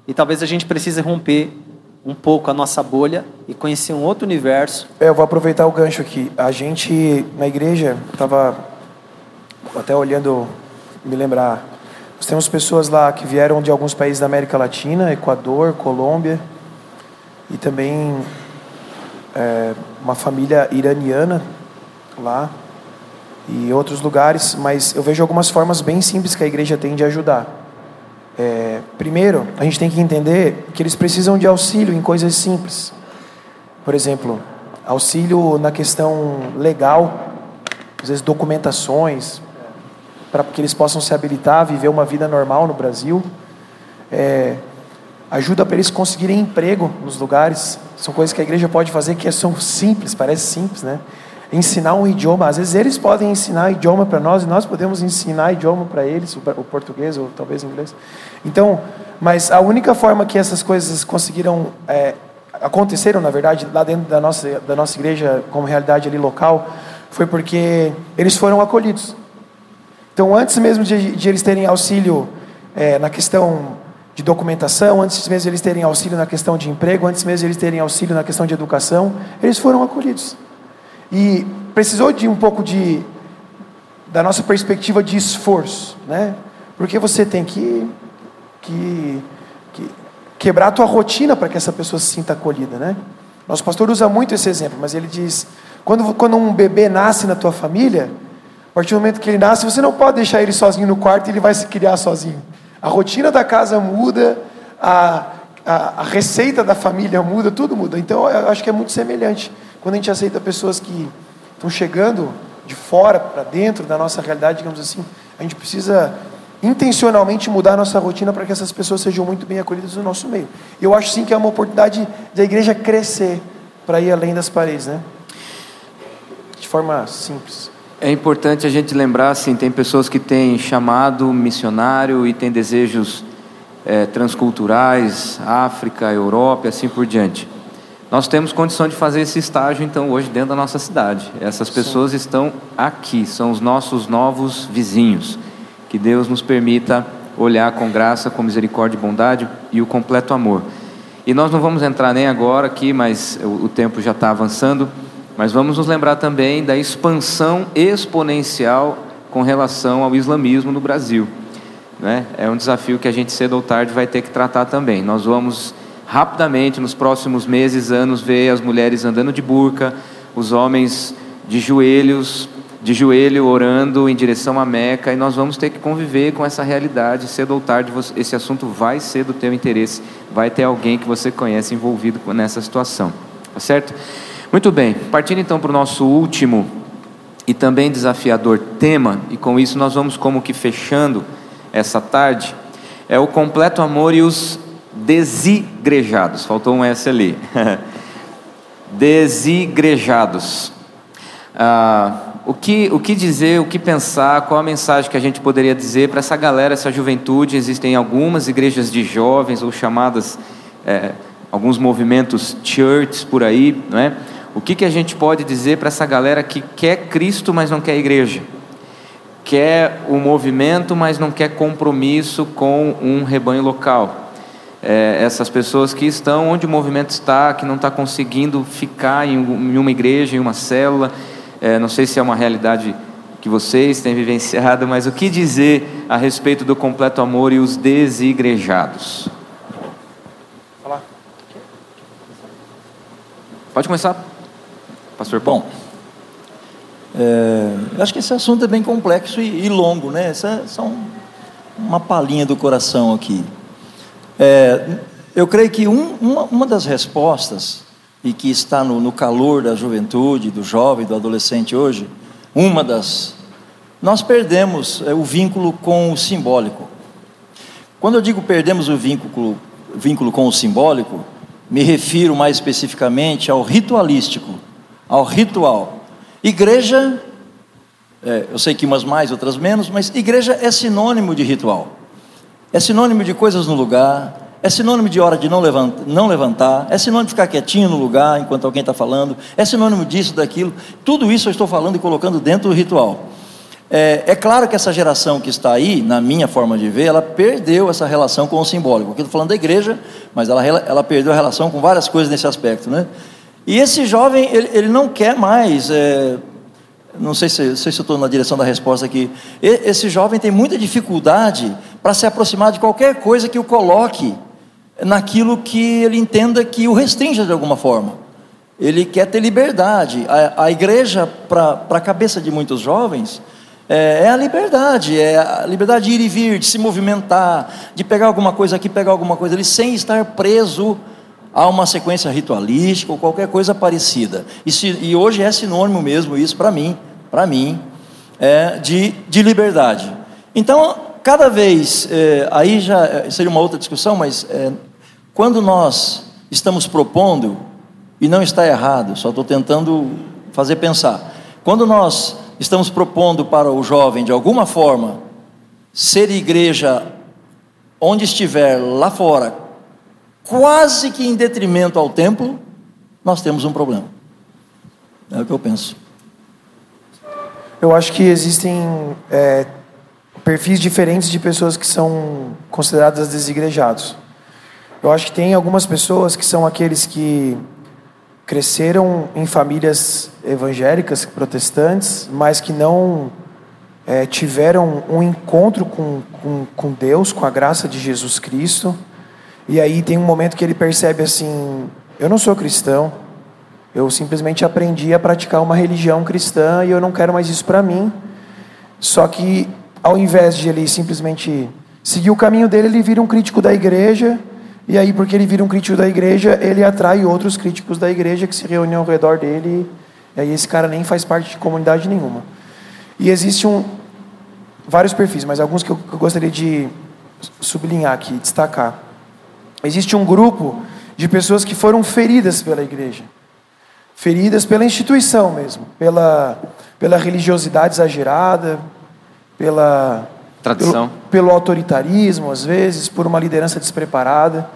E talvez a gente precise romper um pouco a nossa bolha e conhecer um outro universo. É, eu vou aproveitar o gancho aqui. A gente, na igreja, estava até olhando, me lembrar. Nós temos pessoas lá que vieram de alguns países da América Latina, Equador, Colômbia e também é, uma família iraniana lá e outros lugares, mas eu vejo algumas formas bem simples que a igreja tem de ajudar. É, primeiro, a gente tem que entender que eles precisam de auxílio em coisas simples. Por exemplo, auxílio na questão legal, às vezes documentações, para que eles possam se habilitar a viver uma vida normal no Brasil. É, ajuda para eles conseguirem emprego nos lugares. São coisas que a igreja pode fazer que são simples, parece simples, né? Ensinar um idioma, às vezes eles podem ensinar idioma para nós e nós podemos ensinar idioma para eles, o português ou talvez o inglês. Então, mas a única forma que essas coisas conseguiram é, aconteceram, na verdade, lá dentro da nossa da nossa igreja como realidade ali local, foi porque eles foram acolhidos. Então, antes mesmo de, de eles terem auxílio é, na questão de documentação, antes mesmo de eles terem auxílio na questão de emprego, antes mesmo de eles terem auxílio na questão de educação, eles foram acolhidos. E precisou de um pouco de da nossa perspectiva de esforço, né? Porque você tem que, que, que quebrar a tua rotina para que essa pessoa se sinta acolhida, né? Nosso pastor usa muito esse exemplo, mas ele diz: Quando, quando um bebê nasce na tua família, a partir do momento que ele nasce, você não pode deixar ele sozinho no quarto e ele vai se criar sozinho. A rotina da casa muda, a, a, a receita da família muda, tudo muda. Então eu acho que é muito semelhante. Quando a gente aceita pessoas que estão chegando de fora para dentro da nossa realidade, digamos assim, a gente precisa intencionalmente mudar a nossa rotina para que essas pessoas sejam muito bem acolhidas no nosso meio. Eu acho sim que é uma oportunidade da igreja crescer para ir além das paredes, né? De forma simples. É importante a gente lembrar, assim, tem pessoas que têm chamado missionário e têm desejos é, transculturais, África, Europa e assim por diante. Nós temos condição de fazer esse estágio, então, hoje dentro da nossa cidade. Essas pessoas Sim. estão aqui, são os nossos novos vizinhos. Que Deus nos permita olhar com graça, com misericórdia e bondade e o completo amor. E nós não vamos entrar nem agora aqui, mas o, tempo já está avançando. Mas vamos nos lembrar também da expansão exponencial com relação ao islamismo no Brasil. Né? É um desafio que a gente cedo ou tarde vai ter que tratar também. Nós vamos rapidamente, nos próximos meses, anos, ver as mulheres andando de burca, os homens de joelhos, de joelho orando em direção à Meca, e nós vamos ter que conviver com essa realidade. Cedo ou tarde, esse assunto vai ser do teu interesse, vai ter alguém que você conhece envolvido nessa situação, tá certo? Muito bem, partindo então para o nosso último e também desafiador tema, e com isso nós vamos como que fechando essa tarde, é o completo amor e os desigrejados. Faltou um S ali. desigrejados. Ah, o, que, o que dizer, o que pensar, qual a mensagem que a gente poderia dizer para essa galera, essa juventude? Existem algumas igrejas de jovens ou chamadas, é, alguns movimentos churches por aí, não é? O que, que a gente pode dizer para essa galera que quer Cristo, mas não quer igreja? Quer o movimento, mas não quer compromisso com um rebanho local. É, essas pessoas que estão onde o movimento está, que não está conseguindo ficar em, em, uma igreja, em uma célula. É, não sei se é uma realidade que vocês têm vivenciado, mas o que dizer a respeito do completo amor e os desigrejados? Pode começar. Pastor Bom, é, acho que esse assunto é bem complexo e, e longo, né? Essa é só um, uma palhinha do coração aqui. É, eu creio que um, uma, uma, das respostas, e que está no, no calor da juventude, do jovem, do adolescente hoje, uma das. Nós perdemos é, o vínculo com o simbólico. Quando eu digo perdemos o vínculo, vínculo com o simbólico, me refiro mais especificamente ao ritualístico ao ritual. Igreja, é, eu sei que umas mais, outras menos, mas igreja é sinônimo de ritual. É sinônimo de coisas no lugar, é sinônimo de hora de não levantar, é sinônimo de ficar quietinho no lugar enquanto alguém está falando, é sinônimo disso, daquilo. Tudo isso eu estou falando e colocando dentro do ritual. É, é, claro que essa geração que está aí, na minha forma de ver, ela perdeu essa relação com o simbólico. Aqui estou falando da igreja, mas ela, ela perdeu a relação com várias coisas nesse aspecto, né? E esse jovem, ele, ele não quer mais, é, não sei se, sei se eu estou na direção da resposta aqui, esse jovem tem muita dificuldade para se aproximar de qualquer coisa que o coloque naquilo que ele entenda que o restringe de alguma forma. Ele quer ter liberdade. A, a igreja, para a cabeça de muitos jovens, é, é, a liberdade, é a liberdade de ir e vir, de se movimentar, de pegar alguma coisa aqui, pegar alguma coisa ali, sem estar preso há uma sequência ritualística ou qualquer coisa parecida. E, se, e hoje é sinônimo mesmo isso para mim, para mim, é, de, de liberdade. Então, cada vez, é, aí já é, seria uma outra discussão, mas é, quando nós estamos propondo, e não está errado, só estou tentando fazer pensar, quando nós estamos propondo para o jovem, de alguma forma, ser igreja onde estiver lá fora, quase que em detrimento ao templo, nós temos um problema. É o que eu penso. Eu acho que existem é, perfis diferentes de pessoas que são consideradas desigrejados. Eu acho que tem algumas pessoas que são aqueles que cresceram em famílias evangélicas, protestantes, mas que não é, tiveram um encontro com, com, com Deus, com a graça de Jesus Cristo e aí tem um momento que ele percebe assim: eu não sou cristão, Eu simplesmente aprendi a praticar uma religião cristã e eu não quero mais isso para mim. Só que ao invés de ele simplesmente seguir o caminho dele, ele vira um crítico da igreja. E aí, porque ele vira um crítico da igreja, ele atrai outros críticos da igreja que se reúnem ao redor dele. E aí esse cara nem faz parte de comunidade nenhuma. E existe um vários perfis, mas alguns que eu, que eu gostaria de sublinhar aqui, destacar. Existe um grupo de pessoas que foram feridas pela igreja feridas pela instituição mesmo, pela, pela religiosidade exagerada, pela tradição, pelo, pelo autoritarismo às vezes, por uma liderança despreparada.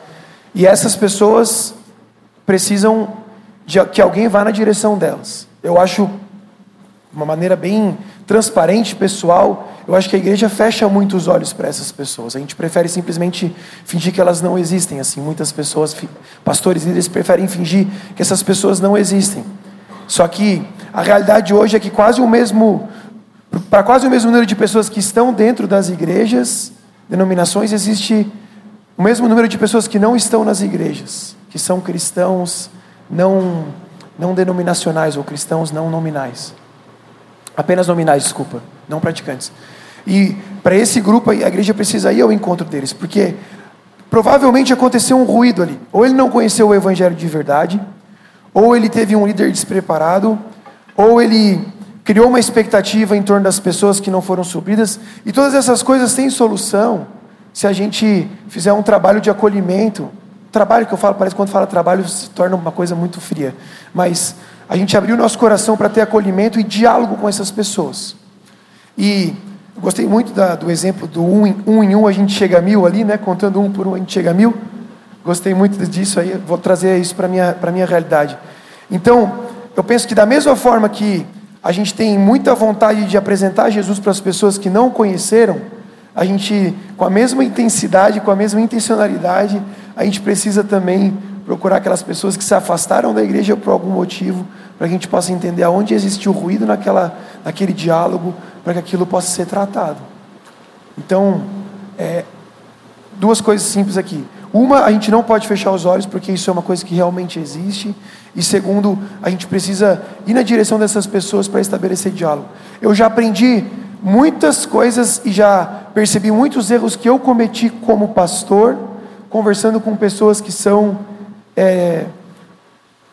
E essas pessoas precisam de que alguém vá na direção delas. Eu acho uma maneira bem transparente, pessoal, eu acho que a igreja fecha muito os olhos para essas pessoas. A gente prefere simplesmente fingir que elas não existem. Assim, muitas pessoas, pastores e líderes, preferem fingir que essas pessoas não existem. Só que a realidade hoje é que quase o mesmo, para quase o mesmo número de pessoas que estão dentro das igrejas, denominações, existe o mesmo número de pessoas que não estão nas igrejas, que são cristãos não não denominacionais ou cristãos não nominais. Apenas nominais, desculpa, não praticantes. E para esse grupo a igreja precisa ir ao encontro deles, porque provavelmente aconteceu um ruído ali. Ou ele não conheceu o evangelho de verdade, ou ele teve um líder despreparado, ou ele criou uma expectativa em torno das pessoas que não foram supridas. E todas essas coisas têm solução se a gente fizer um trabalho de acolhimento. Trabalho que eu falo, parece que quando fala trabalho se torna uma coisa muito fria. Mas a gente abriu nosso coração para ter acolhimento e diálogo com essas pessoas. E eu gostei muito da, do exemplo do um em, um em um a gente chega a mil ali, né? Contando um por um a gente chega a mil. Gostei muito disso aí, vou trazer isso para a minha, minha realidade. Então, eu penso que da mesma forma que a gente tem muita vontade de apresentar Jesus para as pessoas que não o conheceram, a gente, com a mesma intensidade, com a mesma intencionalidade, a gente precisa também procurar aquelas pessoas que se afastaram da igreja por algum motivo, para que a gente possa entender aonde existiu ruído naquela, naquele diálogo, para que aquilo possa ser tratado. Então, é, duas coisas simples aqui. Uma, a gente não pode fechar os olhos, porque isso é uma coisa que realmente existe. E segundo, a gente precisa ir na direção dessas pessoas para estabelecer diálogo. Eu já aprendi muitas coisas e já percebi muitos erros que eu cometi como pastor, conversando com pessoas que são é,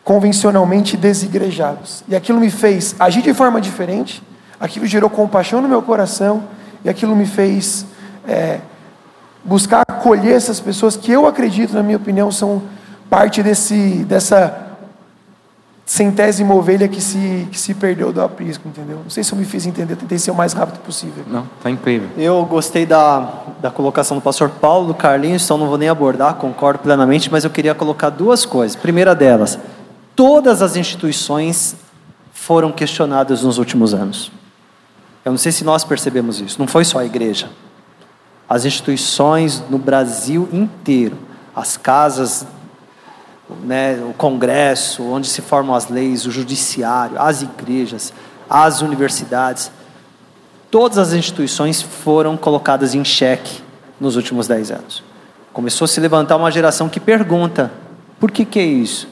convencionalmente desigrejados. E aquilo me fez agir de forma diferente, aquilo gerou compaixão no meu coração, e aquilo me fez é, buscar acolher essas pessoas que eu acredito, na minha opinião, são parte desse, dessa centésima ovelha que se, que se perdeu do aprisco, entendeu? Não sei se eu me fiz entender, tentei ser o mais rápido possível. Não, tá incrível. Eu gostei da, da colocação do pastor Paulo, do Carlinhos, então não vou nem abordar, concordo plenamente, mas eu queria colocar duas coisas. Primeira delas, todas as instituições foram questionadas nos últimos anos. Eu não sei se nós percebemos isso, não foi só a igreja. As instituições no Brasil inteiro, as casas né, o Congresso, onde se formam as leis, o Judiciário, as igrejas, as universidades, todas as instituições foram colocadas em xeque nos últimos dez anos. Começou a se levantar uma geração que pergunta: por que, que é isso?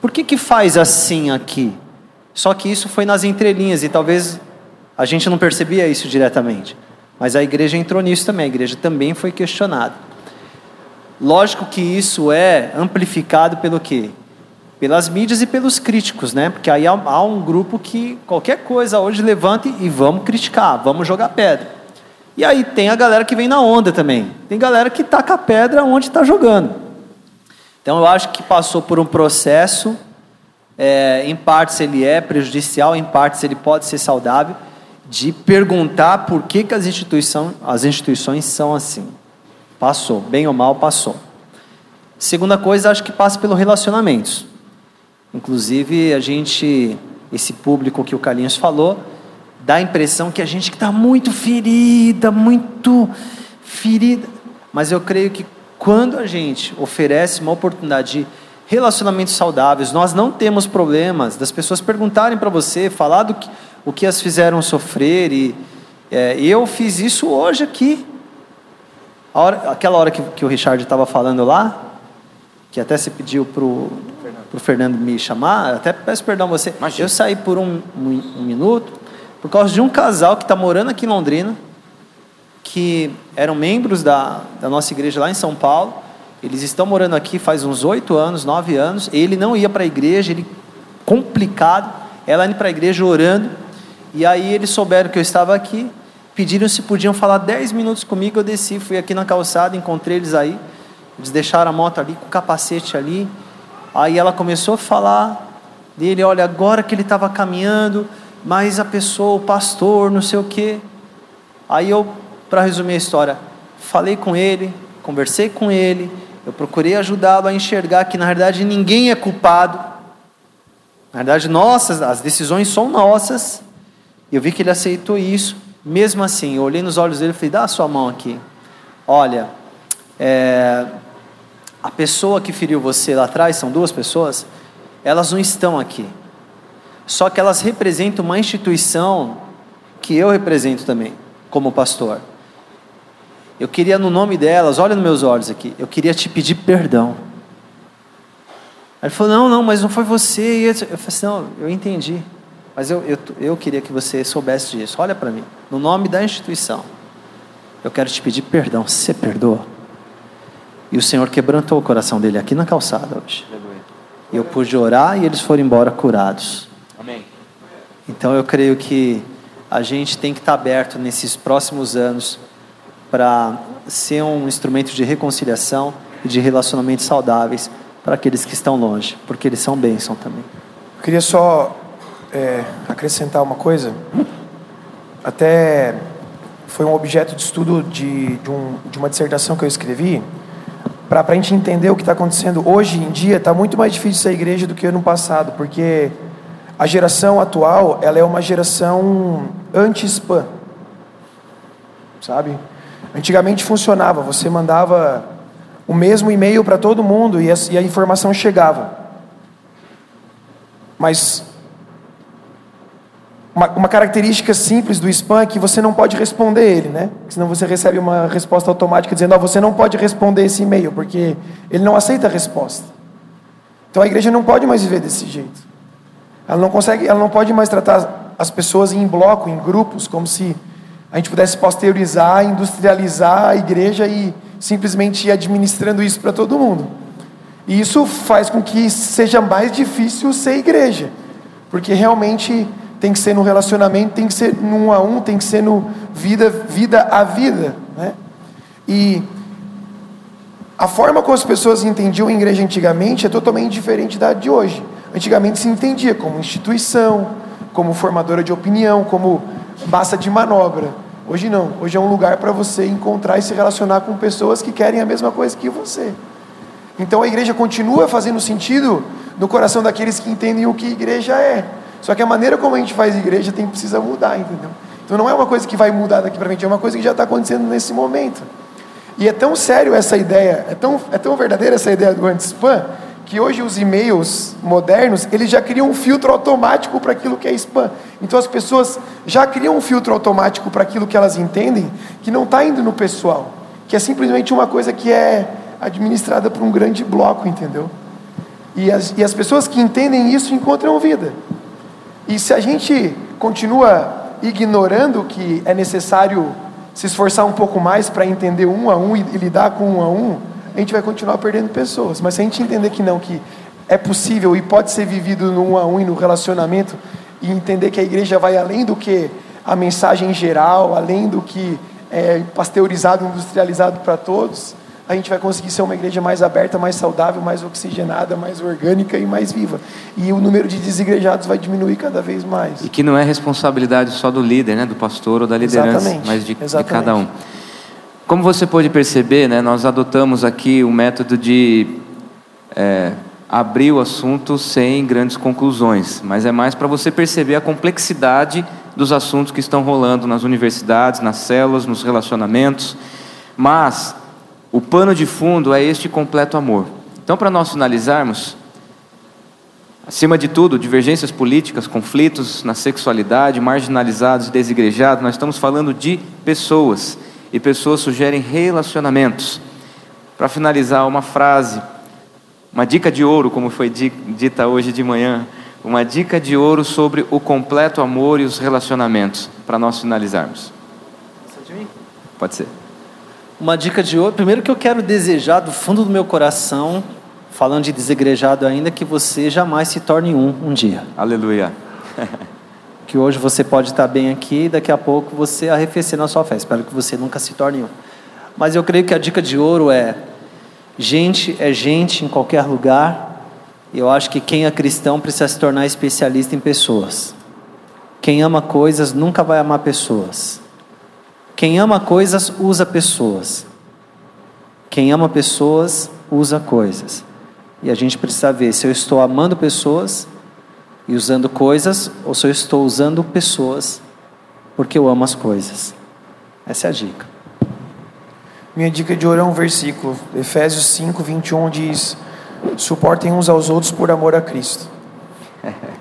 Por que, que faz assim aqui? Só que isso foi nas entrelinhas e talvez a gente não percebia isso diretamente. Mas a igreja entrou nisso também, a igreja também foi questionada. Lógico que isso é amplificado pelo quê? Pelas mídias e pelos críticos, né? Porque aí há, um grupo que qualquer coisa hoje levanta e vamos criticar, vamos jogar pedra. E aí tem a galera que vem na onda também. Tem galera que taca a pedra onde está jogando. Então eu acho que passou por um processo, é, em partes ele é prejudicial, em partes ele pode ser saudável, de perguntar por que, que as, instituições, as instituições são assim. Passou, bem ou mal, passou. Segunda coisa, acho que passa pelo relacionamentos. Inclusive, a gente, esse público que o Carlinhos falou, dá a impressão que a gente está muito ferida, muito ferida. Mas eu creio que quando a gente oferece uma oportunidade de relacionamentos saudáveis, nós não temos problemas das pessoas perguntarem para você, falar do que, o que as fizeram sofrer. E é, eu fiz isso hoje aqui. Hora, aquela hora que, que o Richard estava falando lá, que até se pediu para o o Fernando me chamar, até peço perdão a você. Imagina. Eu saí por um, um, um minuto por causa de um casal que está morando aqui em Londrina, que eram membros da, da nossa igreja lá em São Paulo. Eles estão morando aqui faz uns oito anos, nove anos. Ele não ia para a igreja, ele complicado. Ela indo para a igreja orando. E aí eles souberam que eu estava aqui, pediram se podiam falar dez minutos comigo. Eu desci, fui aqui na calçada, encontrei eles aí. Eles deixaram a moto ali com o capacete ali. Aí ela começou a falar dele, olha, agora que ele estava caminhando, mas a pessoa, o pastor, não sei o quê. Aí eu, para resumir a história, falei com ele, conversei com ele, eu procurei ajudá-lo a enxergar que na verdade ninguém é culpado. Na verdade, nossas, as decisões são nossas. Eu vi que ele aceitou isso. Mesmo assim, eu olhei nos olhos dele e falei: dá a sua mão aqui. Olha, é, a pessoa que feriu você lá atrás, são duas pessoas, elas não estão aqui. Só que elas representam uma instituição que eu represento também, como pastor. Eu queria, no nome delas, olha nos meus olhos aqui, eu queria te pedir perdão. Ele falou: Não, não, mas não foi você. Eu falei assim: Não, eu entendi. Mas eu, eu, eu queria que você soubesse disso. Olha para mim, no nome da instituição, eu quero te pedir perdão. Você perdoa? E o Senhor quebrantou o coração dele aqui na calçada hoje. E eu pude orar e eles foram embora curados. Amém. Então eu creio que a gente tem que estar aberto nesses próximos anos para ser um instrumento de reconciliação e de relacionamentos saudáveis para aqueles que estão longe, porque eles são bênção também. Eu queria só é, acrescentar uma coisa. Até foi um objeto de estudo de, de, um, de uma dissertação que eu escrevi para a gente entender o que está acontecendo hoje em dia, está muito mais difícil essa igreja do que no passado, porque a geração atual ela é uma geração anti-spam, sabe? Antigamente funcionava, você mandava o mesmo e-mail para todo mundo e a, e a informação chegava. Mas uma, uma, característica simples do spam é que você não pode responder ele, né? Senão você recebe uma resposta automática dizendo: oh, você não pode responder esse e-mail, porque ele não aceita a resposta. Então a igreja não pode mais viver desse jeito. Ela não consegue, ela não pode mais tratar as pessoas em bloco, em grupos, como se a gente pudesse pasteurizar, industrializar a igreja e simplesmente ir administrando isso para todo mundo. E isso faz com que seja mais difícil ser igreja, porque realmente tem que ser no relacionamento, tem que ser no um a um, tem que ser no vida, vida a vida, né? E a forma como as pessoas entendiam a igreja antigamente é totalmente diferente da de hoje. Antigamente se entendia como instituição, como formadora de opinião, como massa de manobra. Hoje não. Hoje é um lugar para você encontrar e se relacionar com pessoas que querem a mesma coisa que você. Então a igreja continua fazendo sentido no coração daqueles que entendem o que igreja é. Só que a maneira como a gente faz igreja tem precisa mudar, entendeu? Então não é uma coisa que vai mudar daqui para frente, é uma coisa que já está acontecendo nesse momento. E é tão sério essa ideia, é tão, é tão verdadeira essa ideia do anti-spam, que hoje os e-mails modernos, eles já criam um filtro automático para aquilo que é spam. Então as pessoas já criam um filtro automático para aquilo que elas entendem, que não está indo no pessoal, que é simplesmente uma coisa que é administrada por um grande bloco, entendeu? E as, e as pessoas que entendem isso encontram vida. E se a gente continua ignorando que é necessário se esforçar um pouco mais para entender um a um e, lidar com um a um, a gente vai continuar perdendo pessoas. Mas se a gente entender que não, que é possível e pode ser vivido no um a um e no relacionamento, e entender que a igreja vai além do que a mensagem geral, além do que é pasteurizado, industrializado para todos, a gente vai conseguir ser uma igreja mais aberta, mais saudável, mais oxigenada, mais orgânica e mais viva. E o número de desigrejados vai diminuir cada vez mais. E que não é responsabilidade só do líder, né, do pastor ou da liderança, Exatamente. mas de, de Exatamente. cada um. Como você pode perceber, né, nós adotamos aqui o método de é, abrir o assunto sem grandes conclusões, mas é mais para você perceber a complexidade dos assuntos que estão rolando nas universidades, nas células, nos relacionamentos. Mas o pano de fundo é este completo amor. Então, para nós finalizarmos, acima de tudo, divergências políticas, conflitos na sexualidade, marginalizados, desigrejados, nós estamos falando de pessoas, e pessoas sugerem relacionamentos. Para finalizar, uma frase uma dica de ouro, como foi dita hoje de manhã, uma dica de ouro sobre o completo amor e os relacionamentos, para nós finalizarmos. Pode ser. Uma dica de ouro. Primeiro que eu quero desejar do fundo do meu coração, falando de desegrejado ainda, que você jamais se torne um um dia. Aleluia. que hoje você pode estar bem aqui e daqui a pouco você arrefecer na sua fé. Espero que você nunca se torne um. Mas eu creio que a dica de ouro é: gente é gente em qualquer lugar. Eu acho que quem é cristão precisa se tornar especialista em pessoas. Quem ama coisas nunca vai amar pessoas. Quem ama coisas usa pessoas. Quem ama pessoas usa coisas. E a gente precisa ver se eu estou amando pessoas e usando coisas ou se eu estou usando pessoas porque eu amo as coisas. Essa é a dica. Minha dica de ouro é um versículo. Efésios 5, 21 diz: Suportem uns aos outros por amor a Cristo.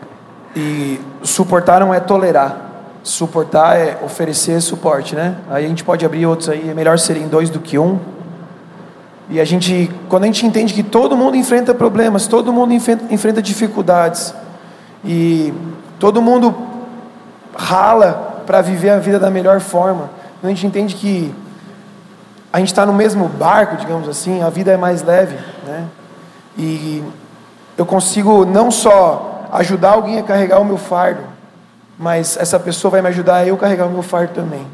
E suportar não é tolerar. Suportar é oferecer suporte, né? Aí a gente pode abrir outros aí. É melhor serem dois do que um. E a gente, quando a gente entende que todo mundo enfrenta problemas, todo mundo enfrenta, dificuldades, e todo mundo rala para viver a vida da melhor forma, quando a gente entende que a gente está no mesmo barco, digamos assim, a vida é mais leve, né? E eu consigo não só ajudar alguém a carregar o meu fardo, mas essa pessoa vai me ajudar a eu carregar o meu fardo também.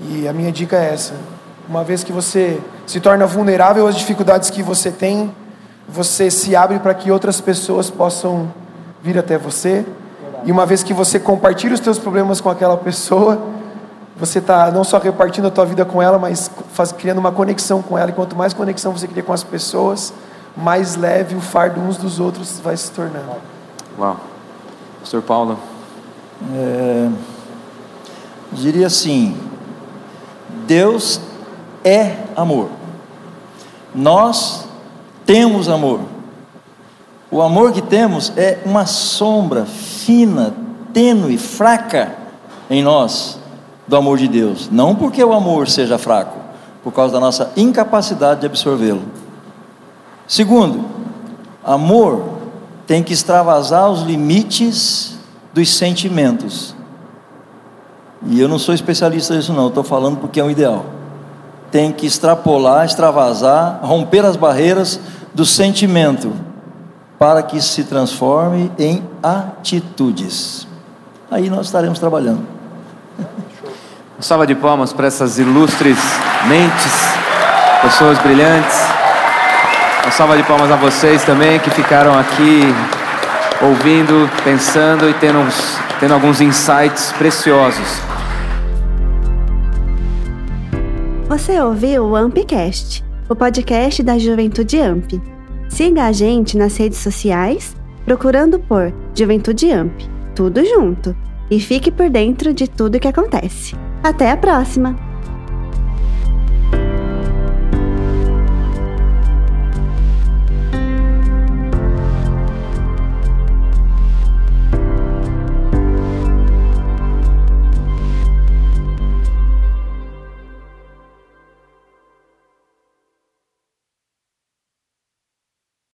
E a minha dica é essa: uma vez que você se torna vulnerável às dificuldades que você tem, você se abre para que outras pessoas possam vir até você. E uma vez que você compartilha os seus problemas com aquela pessoa, você está não só repartindo a tua vida com ela, mas faz, criando uma conexão com ela. E quanto mais conexão você cria com as pessoas, mais leve o fardo uns dos outros vai se tornando. Uau. Pastor Paulo. É, diria assim: Deus é amor. Nós temos amor. O amor que temos é uma sombra fina, tênue, fraca em nós do amor de Deus. Não porque o amor seja fraco, por causa da nossa incapacidade de absorvê-lo. Segundo, amor tem que extravasar os limites dos sentimentos. E eu não sou especialista nisso, não, estou falando porque é um ideal tem que extrapolar, extravasar, romper as barreiras do sentimento, para que se transforme em atitudes. Aí nós estaremos trabalhando. Uma salva de palmas para essas ilustres mentes, pessoas brilhantes. Uma salva de palmas a vocês também que ficaram aqui ouvindo, pensando e tendo, tendo alguns insights preciosos. Você ouviu o Ampcast, o podcast da Juventude Amp. Siga a gente nas redes sociais, procurando por Juventude Amp, tudo junto, e fique por dentro de tudo que acontece. Até a próxima!